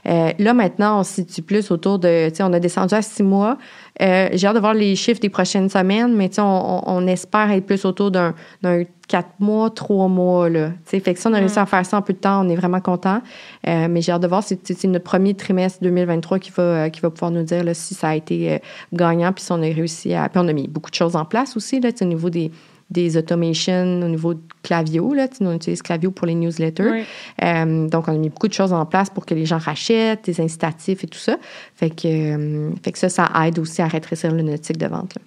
B: Euh, là, maintenant, on se situe plus autour de, tu sais, on a descendu à six mois. Euh, J'ai hâte de voir les chiffres des prochaines semaines, mais tu sais, on, on- on espère être plus autour d'un d'un quatre mois, trois mois, là. Tu sais, fait que si on a réussi à faire ça en peu de temps, on est vraiment content. Euh, mais j'ai hâte de voir, c'est c'est notre premier trimestre 2023 qui va, qui va pouvoir nous dire là, si ça a été gagnant, puis si on a réussi à... Puis on a mis beaucoup de choses en place aussi, là, au niveau des, des automations, au niveau de Clavio, là, on utilise Clavio pour les newsletters. Euh, donc, on a mis beaucoup de choses en place pour que les gens rachètent, des incitatifs et tout ça. Fait que, euh, fait que ça, ça aide aussi à rétrécir le nautique de vente. là.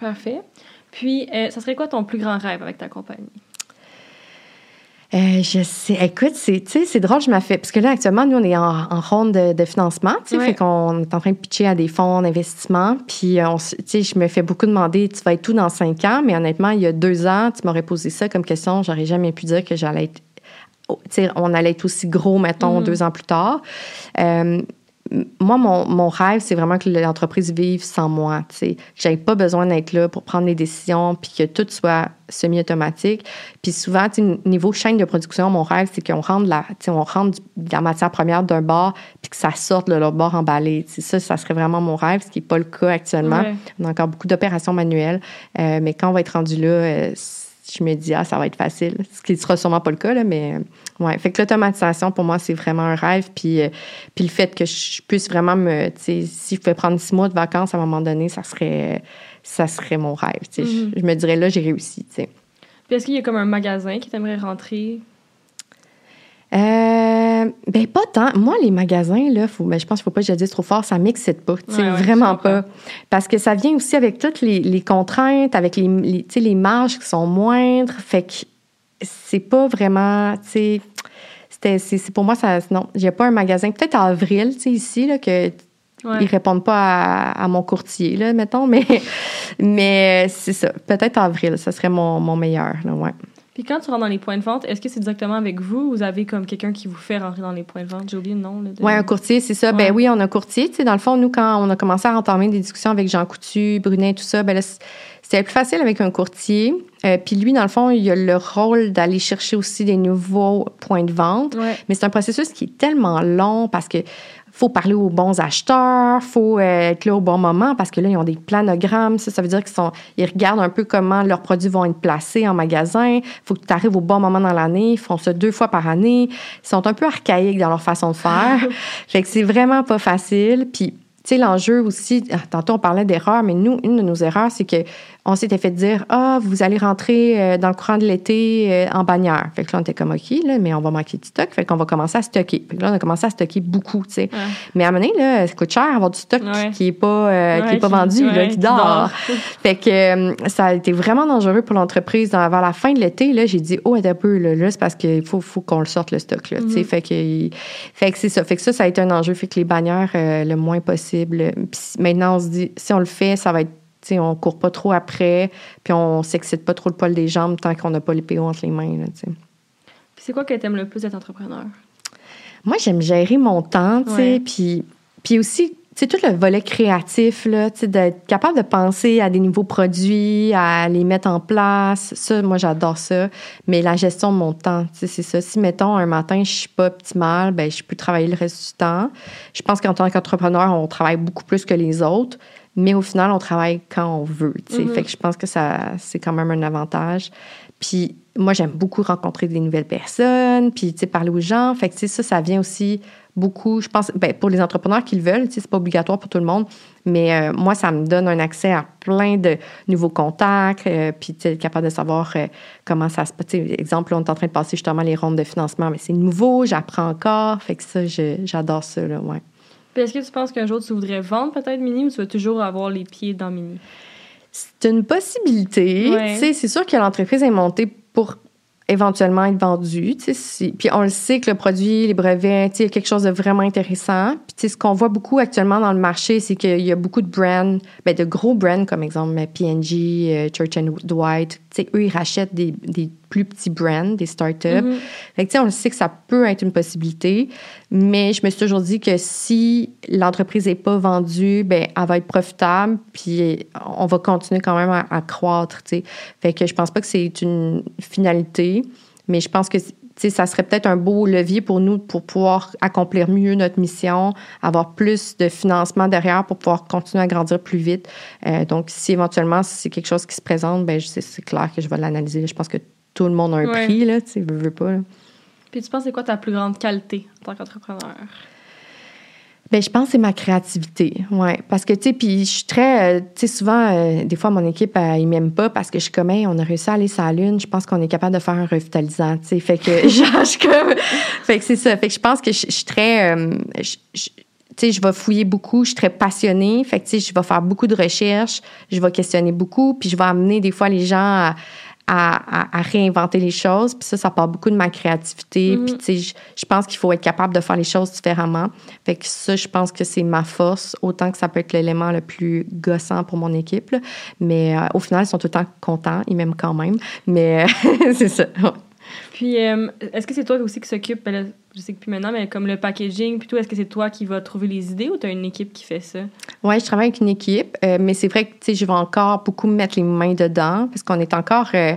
A: Parfait. Puis, euh, ça serait quoi ton plus grand rêve avec ta compagnie?
B: Euh, je sais. Écoute, c'est, drôle, je m'ai fait. Parce que là, actuellement, nous, on est en, en ronde de, de financement, tu sais.
A: Ouais.
B: Fait qu'on est en train de pitcher à des fonds d'investissement. Puis, euh, on s- tu sais, je me fais beaucoup demander, tu vas être tout dans cinq ans? Mais honnêtement, il y a deux ans, tu m'aurais posé ça comme question. J'aurais jamais pu dire que j'allais être. oh, on allait être aussi gros, mettons,
A: Mhm.
B: deux ans plus tard. Euh, moi, mon, mon rêve, c'est vraiment que l'entreprise vive sans moi. Que j'avais pas besoin d'être là pour prendre les décisions, puis que tout soit semi-automatique. Puis souvent, niveau chaîne de production, mon rêve, c'est qu'on rende la, on de la matière première d'un bar, puis que ça sorte de l'autre bord emballé. Tu sais, ça, ça serait vraiment mon rêve, ce qui n'est pas le cas actuellement.
A: Ouais.
B: On a encore beaucoup d'opérations manuelles, euh, mais quand on va être rendu là, euh, je me dis, ah, ça va être facile. Ce qui ne sera sûrement pas le cas, là, mais ouais. Fait que l'automatisation, pour moi, c'est vraiment un rêve. Puis, euh, puis le fait que je puisse vraiment me, tu sais, si je pouvais prendre six mois de vacances à un moment donné, ça serait, ça serait mon rêve. tu sais.
A: Mhm.
B: je, je me dirais, là, j'ai réussi, tu sais.
A: Puis, est-ce qu'il y a comme un magasin qui t'aimerait rentrer?
B: Euh, ben pas tant. Moi, les magasins, là, faut, ben, je pense qu'il faut pas que je le dise trop fort, ça m'excite pas.
A: Ouais, ouais,
B: vraiment pas. Parce que ça vient aussi avec toutes les, les contraintes, avec les, les, marges qui sont moindres. Fait que c'est pas vraiment, tu sais, c'était, c'est, c'est- pour moi, ça, non, j'ai pas un magasin. Peut-être en avril, tu sais, ici, là, que
A: Ouais.
B: ils répondent pas à, à mon courtier, là, mettons, mais, mais c'est ça. Peut-être en avril, ça serait mon, mon meilleur, là, ouais.
A: Puis, quand tu rentres dans les points de vente, est-ce que c'est directement avec vous ou vous avez comme quelqu'un qui vous fait rentrer dans les points de vente? J'ai oublié le nom. De-
B: Oui, un courtier, c'est ça.
A: Ouais.
B: Ben oui, on a un courtier. Tu sais, dans le fond, nous, quand on a commencé à entamer des discussions avec Jean Coutu, Brunet, tout ça, ben là, c'était plus facile avec un courtier. Euh, Puis lui, dans le fond, il a le rôle d'aller chercher aussi des nouveaux points de vente.
A: Ouais.
B: Mais c'est un processus qui est tellement long parce que faut parler aux bons acheteurs, faut euh, être là au bon moment parce que là, ils ont des planogrammes. Ça, ça veut dire qu'ils sont, ils regardent un peu comment leurs produits vont être placés en magasin. faut que tu arrives au bon moment dans l'année. Ils font ça deux fois par année. Ils sont un peu archaïques dans leur façon de faire. fait que c'est vraiment pas facile. Puis, tu sais, l'enjeu aussi, ah, tantôt on parlait d'erreurs, mais nous, une de nos erreurs, c'est que on s'était fait dire Ah, vous allez rentrer euh, dans le courant de l'été euh, en bannière. Fait que là, on était comme OK, là, mais on va manquer de stock. Fait qu'on va commencer à stocker. Fait que là, on a commencé à stocker beaucoup, tu sais. Mais à un moment donné, là, ça coûte cher avoir du stock qui n'est pas, euh, qui est pas vendu, là, qui dort. fait que ça a été vraiment dangereux pour l'entreprise. Vers la fin de l'été, là, j'ai dit Oh, un peu, là, là c'est parce qu'il faut, faut qu'on le sorte, le stock, là, tu sais. Mm-hmm. Fait que, fait que c'est ça. Fait que ça, ça a été un enjeu. Fait que les bannières, le moins possible. Puis maintenant, on se dit Si on le fait, ça va être on on court pas trop après, puis on s'excite pas trop le poil des jambes tant qu'on n'a pas les PO entre les mains.
A: c'est quoi que tu aimes le plus d'être entrepreneur?
B: Moi, j'aime gérer mon temps, puis, puis aussi, c'est tout le volet créatif, là, d'être capable de penser à des nouveaux produits, à les mettre en place. Ça, moi, j'adore ça. Mais la gestion de mon temps, c'est ça. Si, mettons, un matin, je suis pas optimale, ben je peux travailler le reste du temps. Je pense qu'en tant qu'entrepreneur, on travaille beaucoup plus que les autres mais au final, on travaille quand on veut. Mm-hmm. Fait que je pense que ça, c'est quand même un avantage. Puis moi, j'aime beaucoup rencontrer des nouvelles personnes, puis parler aux gens. Fait que ça, ça vient aussi beaucoup, je pense, ben, pour les entrepreneurs qui le veulent, c'est pas obligatoire pour tout le monde, mais euh, moi, ça me donne un accès à plein de nouveaux contacts, euh, puis tu es capable de savoir euh, comment ça se passe. Exemple, on est en train de passer justement les rondes de financement, mais c'est nouveau, j'apprends encore, fait que ça, j'adore ça, là, ouais
A: est-ce que tu penses qu'un jour tu voudrais vendre peut-être Mini ou tu vas toujours avoir les pieds dans Mini?
B: C'est une possibilité. C'est sûr que l'entreprise est montée pour éventuellement être vendue. Puis on le sait que le produit, les brevets, il y a quelque chose de vraiment intéressant. Puis ce qu'on voit beaucoup actuellement dans le marché, c'est qu'il y a beaucoup de brands, ben, de gros brands comme exemple P&G, euh, Church and Dwight. Eux, ils rachètent des, des plus petits brands, des startups. Mm Fait que, on le sait que ça peut être une possibilité, mais je me suis toujours dit que si l'entreprise n'est pas vendue, ben elle va être profitable, puis on va continuer quand même à, croître. sais. Fait que je pense pas que c'est une finalité, mais je pense que ça serait peut-être un beau levier pour nous pour pouvoir accomplir mieux notre mission, avoir plus de financement derrière pour pouvoir continuer à grandir plus vite. Euh, donc, si éventuellement c'est quelque chose qui se présente, ben c'est clair que je vais l'analyser. Je pense que tout le monde a un prix, là, tu sais, veux, pas.
A: Puis tu penses c'est quoi ta plus grande qualité en tant qu'entrepreneur?
B: Ben, je pense que c'est ma créativité, ouais. Parce que, tu sais, puis je suis très, euh, tu sais, souvent, euh, des fois, mon équipe, elle, ils m'aiment pas parce que je suis comme, on a réussi à aller sur la Lune, je pense qu'on est capable de faire un revitalisant, tu sais. Fait que, genre, je comme, fait que c'est ça. Fait que je pense que je, suis très, euh, tu sais, je vais fouiller beaucoup, je suis très passionnée. Fait que, tu sais, je vais faire beaucoup de recherches, je vais questionner beaucoup, puis je vais amener des fois les gens à, à, réinventer les choses. Puis ça, ça part beaucoup de ma créativité. Mm-hmm. Puis, tu sais, je, pense qu'il faut être capable de faire les choses différemment. Fait que ça, je pense que c'est ma force, autant que ça peut être l'élément le plus gossant pour mon équipe. Mais euh, au final, ils sont tout le temps contents. Ils m'aiment quand même. Mais c'est ça.
A: Puis, euh, est-ce que c'est toi aussi qui s'occupe, ben je sais que plus maintenant, mais comme le packaging, plutôt, est-ce que c'est toi qui vas trouver les idées ou tu as une équipe qui fait ça?
B: Oui, je travaille avec une équipe, euh, mais c'est vrai que je vais encore beaucoup me mettre les mains dedans parce qu'on est encore. Euh,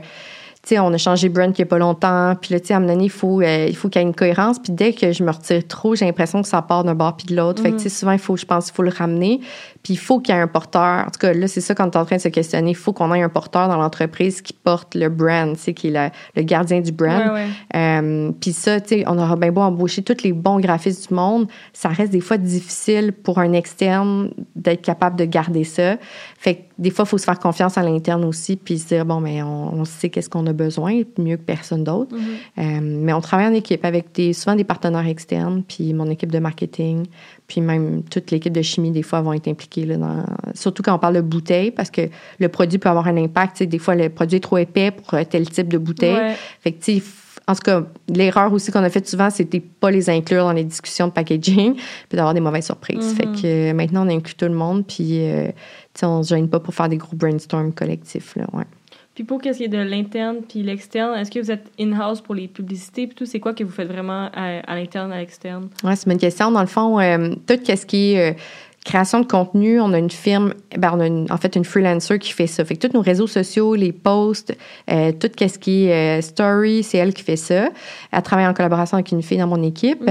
B: tu sais, on a changé brand il n'y a pas longtemps. Puis là, tu sais, à un moment donné, il faut, il faut qu'il y ait une cohérence. Puis dès que je me retire trop, j'ai l'impression que ça part d'un bord puis de l'autre. Fait que, tu sais, mm. souvent, il faut, je pense, il faut le ramener. Puis il faut qu'il y ait un porteur. En tout cas, là, c'est ça quand on est en train de se questionner. Il faut qu'on ait un porteur dans l'entreprise qui porte le brand, tu sais, qui est le gardien du brand. Euh, puis ça, tu sais, on aura bien beau embaucher tous les bons graphistes du monde. Ça reste des fois difficile pour un externe d'être capable de garder ça. Fait que des fois, il faut se faire confiance à l'interne aussi, puis se dire, bon, mais on, sait qu'est-ce qu'on a besoin, mieux que personne d'autre. Mm-hmm. Euh, mais on travaille en équipe avec des, souvent des partenaires externes, puis mon équipe de marketing, puis même toute l'équipe de chimie, des fois, vont être impliquées. Là, dans, surtout quand on parle de bouteille, parce que le produit peut avoir un impact. Des fois, le produit est trop épais pour tel type de bouteille. Fait que, en tout cas, l'erreur aussi qu'on a faite souvent, c'était pas les inclure dans les discussions de packaging, puis d'avoir des mauvaises surprises. Fait que maintenant, on inclut tout le monde, puis euh, on se gêne pas pour faire des gros brainstorms collectifs. Là, ouais.
A: Puis pour qu'est-ce qui est de l'interne puis l'externe, est-ce que vous êtes in-house pour les publicités puis tout? C'est quoi que vous faites vraiment à, l'interne, à l'externe?
B: Oui, c'est une bonne question. Dans le fond, euh, tout ce qui est euh, création de contenu, on a une firme, ben on a en fait une freelancer qui fait ça. Fait que tous nos réseaux sociaux, les posts, euh, tout ce qui est euh, story, c'est elle qui fait ça. Elle travaille en collaboration avec une fille dans mon équipe.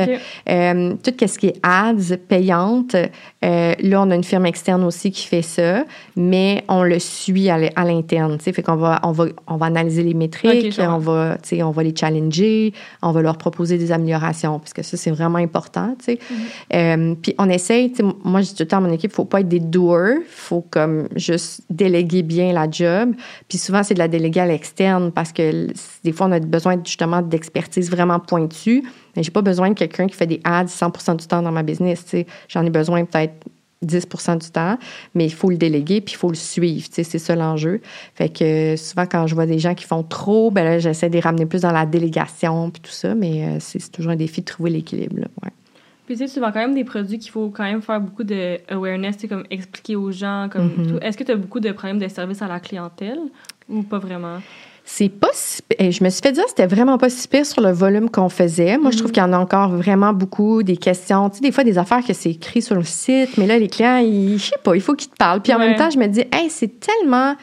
B: Euh, tout ce qui est ads payantes, euh, là on a une firme externe aussi qui fait ça, mais on le suit à l'interne. Fait qu'on va on va on va analyser les métriques, on va on va les challenger, on va leur proposer des améliorations parce que ça c'est vraiment important. Tu sais. Mm-hmm. puis on essaye, moi je tout le temps à mon équipe, faut pas être des doers, faut comme juste déléguer bien la job. Puis souvent, c'est de la déléguer à l'externe parce que des fois, on a besoin justement d'expertise vraiment pointue. Mais j'ai pas besoin de quelqu'un qui fait des ads 100 du temps dans ma business. J'en ai besoin peut-être 10 du temps, mais il faut le déléguer puis il faut le suivre. C'est ça l'enjeu. Fait que souvent, quand je vois des gens qui font trop, ben j'essaie de les ramener plus dans la délégation puis tout ça, mais euh, c'est toujours un défi de trouver l'équilibre.
A: Puis tu sais, tu vends quand même des produits qu'il faut quand même faire beaucoup de awareness, comme expliquer aux gens, comme mm-hmm. tout. Est-ce que tu as beaucoup de problèmes de service à la clientèle ou pas vraiment?
B: C'est pas si eh, Je me suis fait dire que c'était vraiment pas si pire sur le volume qu'on faisait. Moi, je trouve mhm. qu'il y en a encore vraiment beaucoup, des questions. Tu sais, des fois, des affaires que c'est écrit sur le site, mais là, les clients, ils, je sais pas, il faut qu'ils te parlent. Puis en même temps, je me dis, hey, c'est tellement.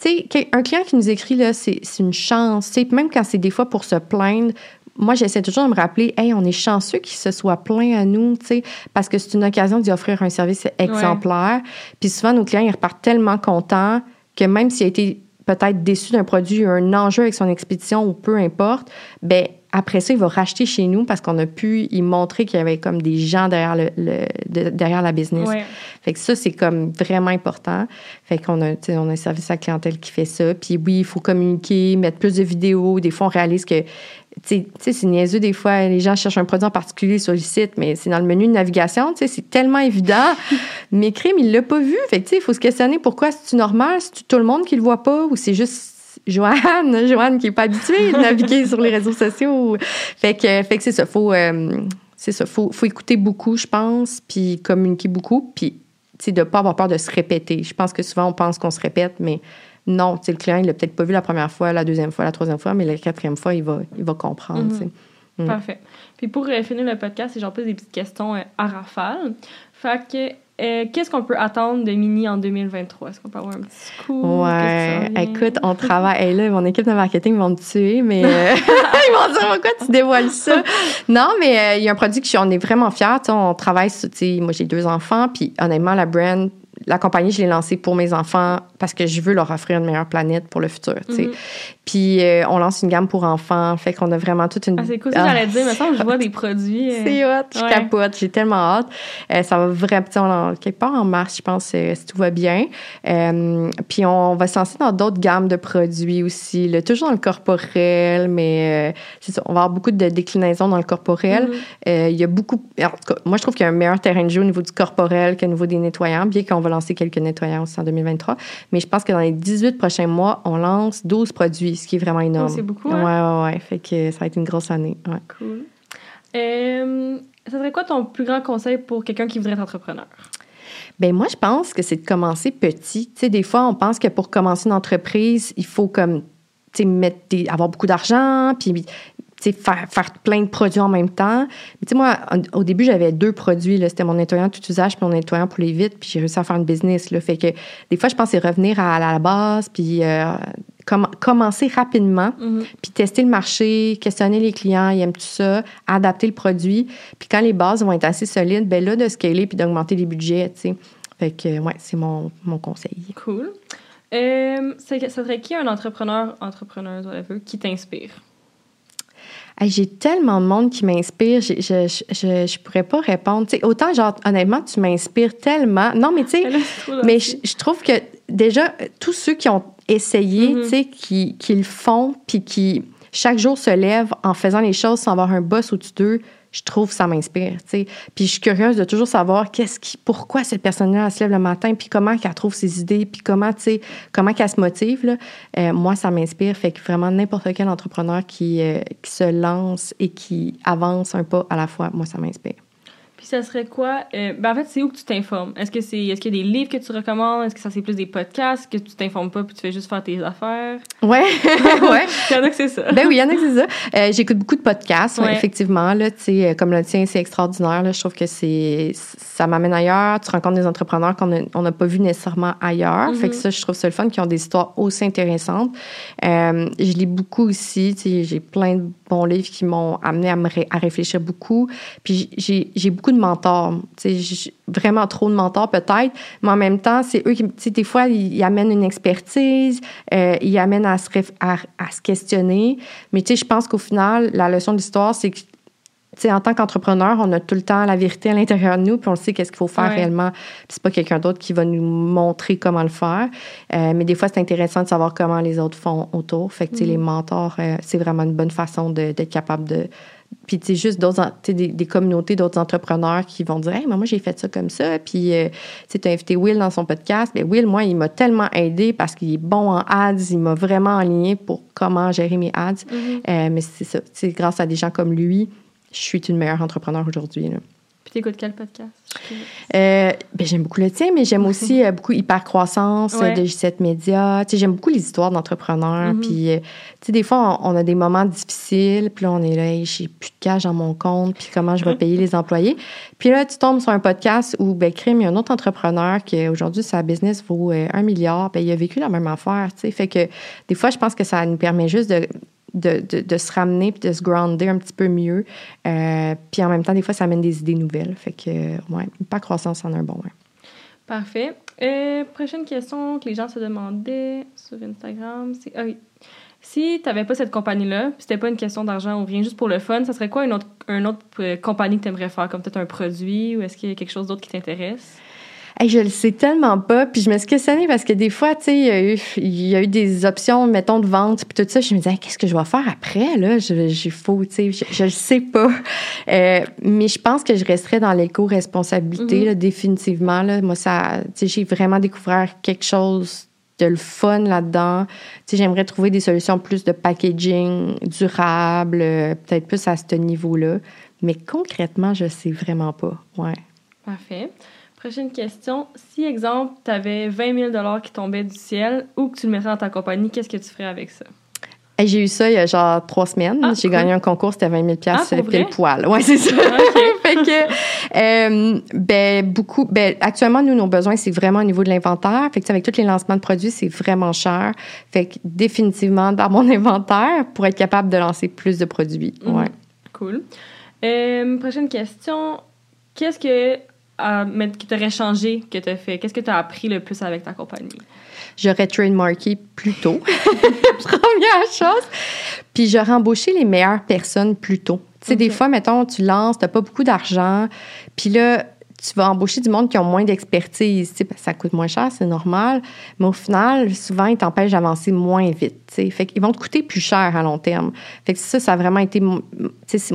B: Tu sais, un client qui nous écrit, là, c'est une chance. Tu sais, même quand c'est des fois pour se plaindre, moi, j'essaie toujours de me rappeler, hey, on est chanceux qu'il se soit plein à nous, tu sais, parce que c'est une occasion d'y offrir un service exemplaire. Puis souvent, nos clients, ils repartent tellement contents que même s'il a été peut-être déçu d'un produit, un enjeu avec son expédition ou peu importe, ben après ça, il va racheter chez nous parce qu'on a pu y montrer qu'il y avait comme des gens derrière le, derrière la business. Fait que ça, c'est comme vraiment important. Fait qu'on a, on a un service à la clientèle qui fait ça. Puis oui, il faut communiquer, mettre plus de vidéos. Des fois, on réalise que tu sais, c'est niaiseux des fois, les gens cherchent un produit en particulier sur le site, mais c'est dans le menu de navigation, tu sais, c'est tellement évident. mais Crime, il l'a pas vu. Fait que, tu sais, il faut se questionner pourquoi c'est normal, c'est tout le monde qui le voit pas? Ou c'est juste Joanne, Joanne qui est pas habituée de naviguer sur les réseaux sociaux. Fait que, fait que c'est ça, faut, euh, c'est ça, faut, faut écouter beaucoup, je pense, puis communiquer beaucoup, puis, de pas avoir peur de se répéter. Je pense que souvent, on pense qu'on se répète, mais non, le client, il l'a peut-être pas vu la première fois, la deuxième fois, la troisième fois, mais la quatrième fois, il va, il va comprendre.
A: Mhm. Mm. Parfait. Puis pour euh, finir le podcast, j'en pose des petites questions euh, à rafale. Fait que, euh, qu'est-ce qu'on peut attendre de Mini en 2023? Est-ce qu'on peut avoir un petit coup?
B: Ouais. Écoute, on travaille. là, mon équipe de marketing va me tuer, mais ils vont dire pourquoi tu dévoiles ça? non, mais il y a un produit que on est vraiment fiers. On travaille sur, moi j'ai deux enfants, puis honnêtement, la brand la compagnie, je l'ai lancée pour mes enfants parce que je veux leur offrir une meilleure planète pour le futur. Mm-hmm. Puis euh, on lance une gamme pour enfants, fait qu'on a vraiment toute une.
A: Ah, c'est cool, j'allais dire, maintenant je vois des produits.
B: Euh, c'est hot, je capote, j'ai tellement hâte. Euh, ça va vraiment, quelque part en mars, je pense, si tout va bien. puis on va se lancer dans d'autres gammes de produits aussi, là, toujours dans le corporel, mais c'est ça, on va avoir beaucoup de déclinaisons dans le corporel. Mm-hmm. Il y a beaucoup. En tout cas, moi, je trouve qu'il y a un meilleur terrain de jeu au niveau du corporel qu'au niveau des nettoyants, bien qu'on va lancer quelques nettoyants aussi en 2023. Mais je pense que dans les 18 prochains mois, on lance 12 produits, ce qui est vraiment oh, énorme.
A: c'est beaucoup,
B: hein? Ouais, ouais, ouais. Fait que ça va être une grosse année. Ouais.
A: Cool. Euh, ça serait quoi ton plus grand conseil pour quelqu'un qui voudrait être entrepreneur?
B: Ben moi, je pense que c'est de commencer petit. Tu sais, des fois, on pense que pour commencer une entreprise, il faut comme mettre avoir beaucoup d'argent, puis faire, faire plein de produits en même temps. Mais tu sais, moi, au début, j'avais deux produits. C'était mon nettoyant tout usage puis mon nettoyant pour les vitres. Puis j'ai réussi à faire une business. Là. Fait que des fois, je pense c'est revenir à, la base puis euh, commencer rapidement mm-hmm. puis tester le marché, questionner les clients, ils aiment tout ça, adapter le produit. Puis quand les bases vont être assez solides, ben là, de scaler puis d'augmenter les budgets, tu sais. Fait que, ouais, c'est mon, mon conseil.
A: Cool. Euh, ça serait qui un entrepreneur, entrepreneur, whatever, qui t'inspire?
B: J'ai tellement de monde qui m'inspire, je, je, je, je, pourrais pas répondre. autant, genre, honnêtement, tu m'inspires tellement. Non, mais tu sais, mais je, trouve que déjà, tous ceux qui ont essayé, mm-hmm. tu sais, qui, qui le font, puis qui chaque jour se lèvent en faisant les choses sans avoir un boss au-dessus d'eux, je trouve que ça m'inspire. Puis je suis curieuse de toujours savoir qu'est-ce qui, pourquoi cette personne-là se lève le matin, puis comment qu'elle trouve ses idées, puis comment, comment qu'elle se motive, là. Euh, moi, ça m'inspire. Fait que vraiment, n'importe quel entrepreneur qui, euh, qui se lance et qui avance un pas à la fois, moi, ça m'inspire.
A: Puis ça serait quoi? Euh, ben en fait, c'est où que tu t'informes? Est-ce que c'est est-ce qu'il y a des livres que tu recommandes? Est-ce que ça c'est plus des podcasts que tu t'informes pas puis tu fais juste faire tes affaires?
B: Ouais, ouais.
A: il y en a que c'est ça.
B: Ben oui, il y en a que c'est ça. Euh, j'écoute beaucoup de podcasts, effectivement. Là, tu euh, comme le tien, c'est extraordinaire. Là, je trouve que c'est ça m'amène ailleurs. Tu rencontres des entrepreneurs qu'on n'a pas vu nécessairement ailleurs. Fait que mm-hmm. ça, je trouve ça le fun, qui ont des histoires aussi intéressantes. Euh, je lis beaucoup aussi. J'ai plein de bons livres qui m'ont amené à, me à réfléchir beaucoup. Puis j'ai beaucoup de mentors. Vraiment trop de mentors peut-être, mais en même temps, c'est eux qui, des fois, ils, amènent une expertise, euh, ils amènent à se, à, se questionner. Mais je pense qu'au final, la leçon de l'histoire, c'est que tu sais, en tant qu'entrepreneur, on a tout le temps la vérité à l'intérieur de nous, puis on sait qu'est-ce qu'il faut faire
A: Ouais.
B: réellement. Puis c'est pas quelqu'un d'autre qui va nous montrer comment le faire. Euh, mais des fois, c'est intéressant de savoir comment les autres font autour. Fait que, sais, les mentors, euh, c'est vraiment une bonne façon d'être capable de. Puis, tu sais, juste d'autres, des, des communautés d'autres entrepreneurs qui vont dire, hey, mais moi, j'ai fait ça comme ça. Puis, euh, tu sais, invité Will dans son podcast. Mais Will, moi, il m'a tellement aidé parce qu'il est bon en ads. Il m'a vraiment aligné pour comment gérer mes ads. Euh, mais c'est ça. Grâce à des gens comme lui, je suis une meilleure entrepreneur aujourd'hui.
A: Puis t'écoutes quel podcast?
B: Euh, ben, j'aime beaucoup le tien, mais j'aime aussi euh, beaucoup Hypercroissance
A: Ouais.
B: euh, de J7 Média. J'aime beaucoup les histoires d'entrepreneurs.
A: Mhm.
B: Puis, des fois, on, on a des moments difficiles, puis là, on est là, Hey, j'ai plus de cash dans mon compte, puis comment je vais payer les employés? Puis là, tu tombes sur un podcast où, ben, crime, il y a un autre entrepreneur qui, aujourd'hui, sa business vaut un milliard. Ben, il a vécu la même affaire, sais. Fait que, des fois, je pense que ça nous permet juste de de, de, se ramener puis de se grounder un petit peu mieux. Euh, puis en même temps, des fois, ça amène des idées nouvelles. Fait que, ouais, pas croissance en un bon. Ouais.
A: Parfait. Euh, prochaine question que les gens se demandaient sur Instagram, c'est ah oui. si tu n'avais pas cette compagnie-là, puis c'était pas une question d'argent ou rien, juste pour le fun, ça serait quoi une autre, une autre euh, compagnie que tu aimerais faire, comme peut-être un produit ou est-ce qu'il y a quelque chose d'autre qui t'intéresse?
B: Hey, je le sais tellement pas. Puis je me suis questionnée parce que des fois, tu sais, il y, a eu- il y a eu des options, mettons, de vente, puis tout ça. Je me disais, Hey, qu'est-ce que je vais faire après, là? Je, j'ai faux, tu sais, je, je le sais pas. Euh, mais je pense que je resterais dans l'éco-responsabilité,
A: Mhm.
B: là, définitivement. Là. Moi, ça, tu sais, j'ai vraiment découvert quelque chose de le fun là-dedans. Tu sais, j'aimerais trouver des solutions plus de packaging durable, euh, peut-être plus à ce niveau-là. Mais concrètement, je sais vraiment pas. Ouais.
A: Parfait. Prochaine question. Si, exemple, tu avais 20 000 qui tombaient du ciel ou que tu le mettrais dans ta compagnie, qu'est-ce que tu ferais avec ça?
B: J'ai eu ça il y a genre trois semaines.
A: Ah,
B: j'ai
A: cool.
B: gagné un concours, c'était 20 000
A: Ah,
B: pile poil. Ouais, c'est ça.
A: Ok.
B: fait que, euh, ben, beaucoup, ben, actuellement, nous, nos besoins, c'est vraiment au niveau de l'inventaire. Fait que, avec tous les lancements de produits, c'est vraiment cher. Fait que, définitivement, dans mon inventaire, pour être capable de lancer plus de produits.
A: Mhm.
B: Ouais.
A: Cool. Euh, prochaine question. Qu'est-ce que euh, mais qui t'aurait changé que tu as fait? Qu'est-ce que tu as appris le plus avec ta compagnie?
B: J'aurais trademarké plus tôt. Première chose. Puis j'aurais embauché les meilleures personnes plus tôt. Tu sais, des fois, mettons, tu lances, tu n'as pas beaucoup d'argent, puis là, tu vas embaucher du monde qui ont moins d'expertise, ça coûte moins cher, c'est normal, mais au final, souvent, ils t'empêchent d'avancer moins vite, tu sais. Fait qu'ils vont te coûter plus cher à long terme. Fait que ça, ça a vraiment été, moi,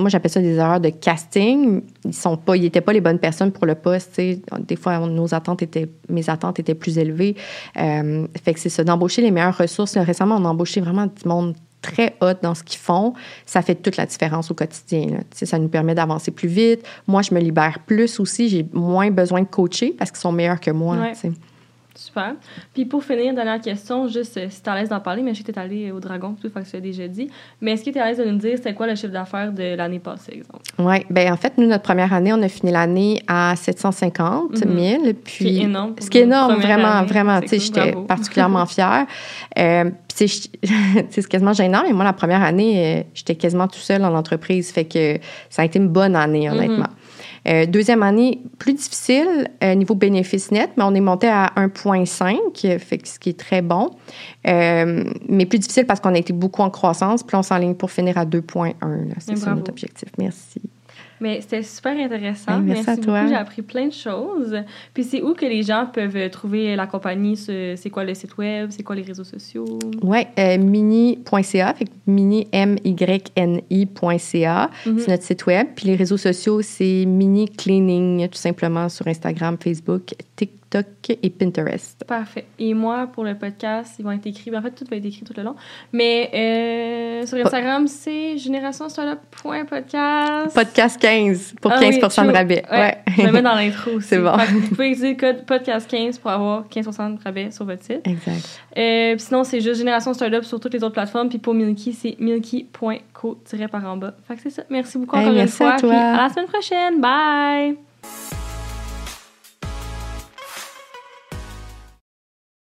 B: j'appelle ça des erreurs de casting. Ils sont pas, ils étaient pas les bonnes personnes pour le poste. Des fois, nos attentes étaient, mes attentes étaient plus élevées. Euh, fait que c'est ça, d'embaucher les meilleures ressources. Récemment, on a embauché vraiment du monde très hot dans ce qu'ils font, ça fait toute la différence au quotidien. là. Ça nous permet d'avancer plus vite. Moi, je me libère plus aussi. J'ai moins besoin de coacher parce qu'ils sont meilleurs que moi.
A: Ouais. Super. Puis pour finir, dernière question, juste euh, si tu es à l'aise d'en parler, mais je sais que tu es allé au Dragon, tout, fait que tu l'as déjà dit. Mais est-ce que tu es à l'aise de nous dire c'était quoi le chiffre d'affaires de l'année passée, exemple?
B: Oui, ben en fait, nous, notre première année, on a fini l'année à 750 000.
A: Mhm.
B: Puis,
A: Ce qui est énorme
B: Ce qui est énorme, vraiment,
A: année.
B: vraiment. Tu sais, j'étais particulièrement fière. Euh, puis, c'est quasiment gênant, mais moi, la première année, euh, j'étais quasiment tout seul en entreprise. Fait que ça a été une bonne année, honnêtement.
A: Mhm.
B: Euh, deuxième année, plus difficile euh, niveau bénéfice net, mais on est monté à 1,5, euh, fait que ce qui est très bon. Euh, mais plus difficile parce qu'on a été beaucoup en croissance, puis on s'enligne pour finir à 2,1. là. C'est ça notre objectif. Merci.
A: Mais c'était super intéressant.
B: Ouais, merci à
A: beaucoup.
B: toi.
A: J'ai appris plein de choses. Puis c'est où que les gens peuvent trouver la compagnie? ce- C'est quoi le site web? C'est quoi les réseaux sociaux?
B: Oui, euh, mini.ca, fait que mini, M-Y-N-I.ca,
A: Mhm.
B: c'est notre site web. Puis les réseaux sociaux, c'est mini cleaning, tout simplement, sur Instagram, Facebook, TikTok et Pinterest.
A: Parfait. Et moi, pour le podcast, ils vont être écrits. En fait, tout va être écrit tout le long. Mais euh, sur Instagram, c'est générationstartup.podcast.
B: Podcast 15 pour
A: Ah
B: 15
A: oui,
B: de rabais.
A: Ouais, Je le mets dans l'intro aussi.
B: C'est bon.
A: Vous pouvez utiliser le code podcast 15 pour avoir 15% de rabais sur votre site.
B: Exact.
A: Euh, sinon, c'est juste Génération Startup sur toutes les autres plateformes. Puis pour Milky, c'est milky.co par en bas. Fait que c'est ça. Merci beaucoup
B: Hey,
A: encore une
B: merci à
A: fois.
B: toi.
A: Puis à la semaine prochaine. Bye!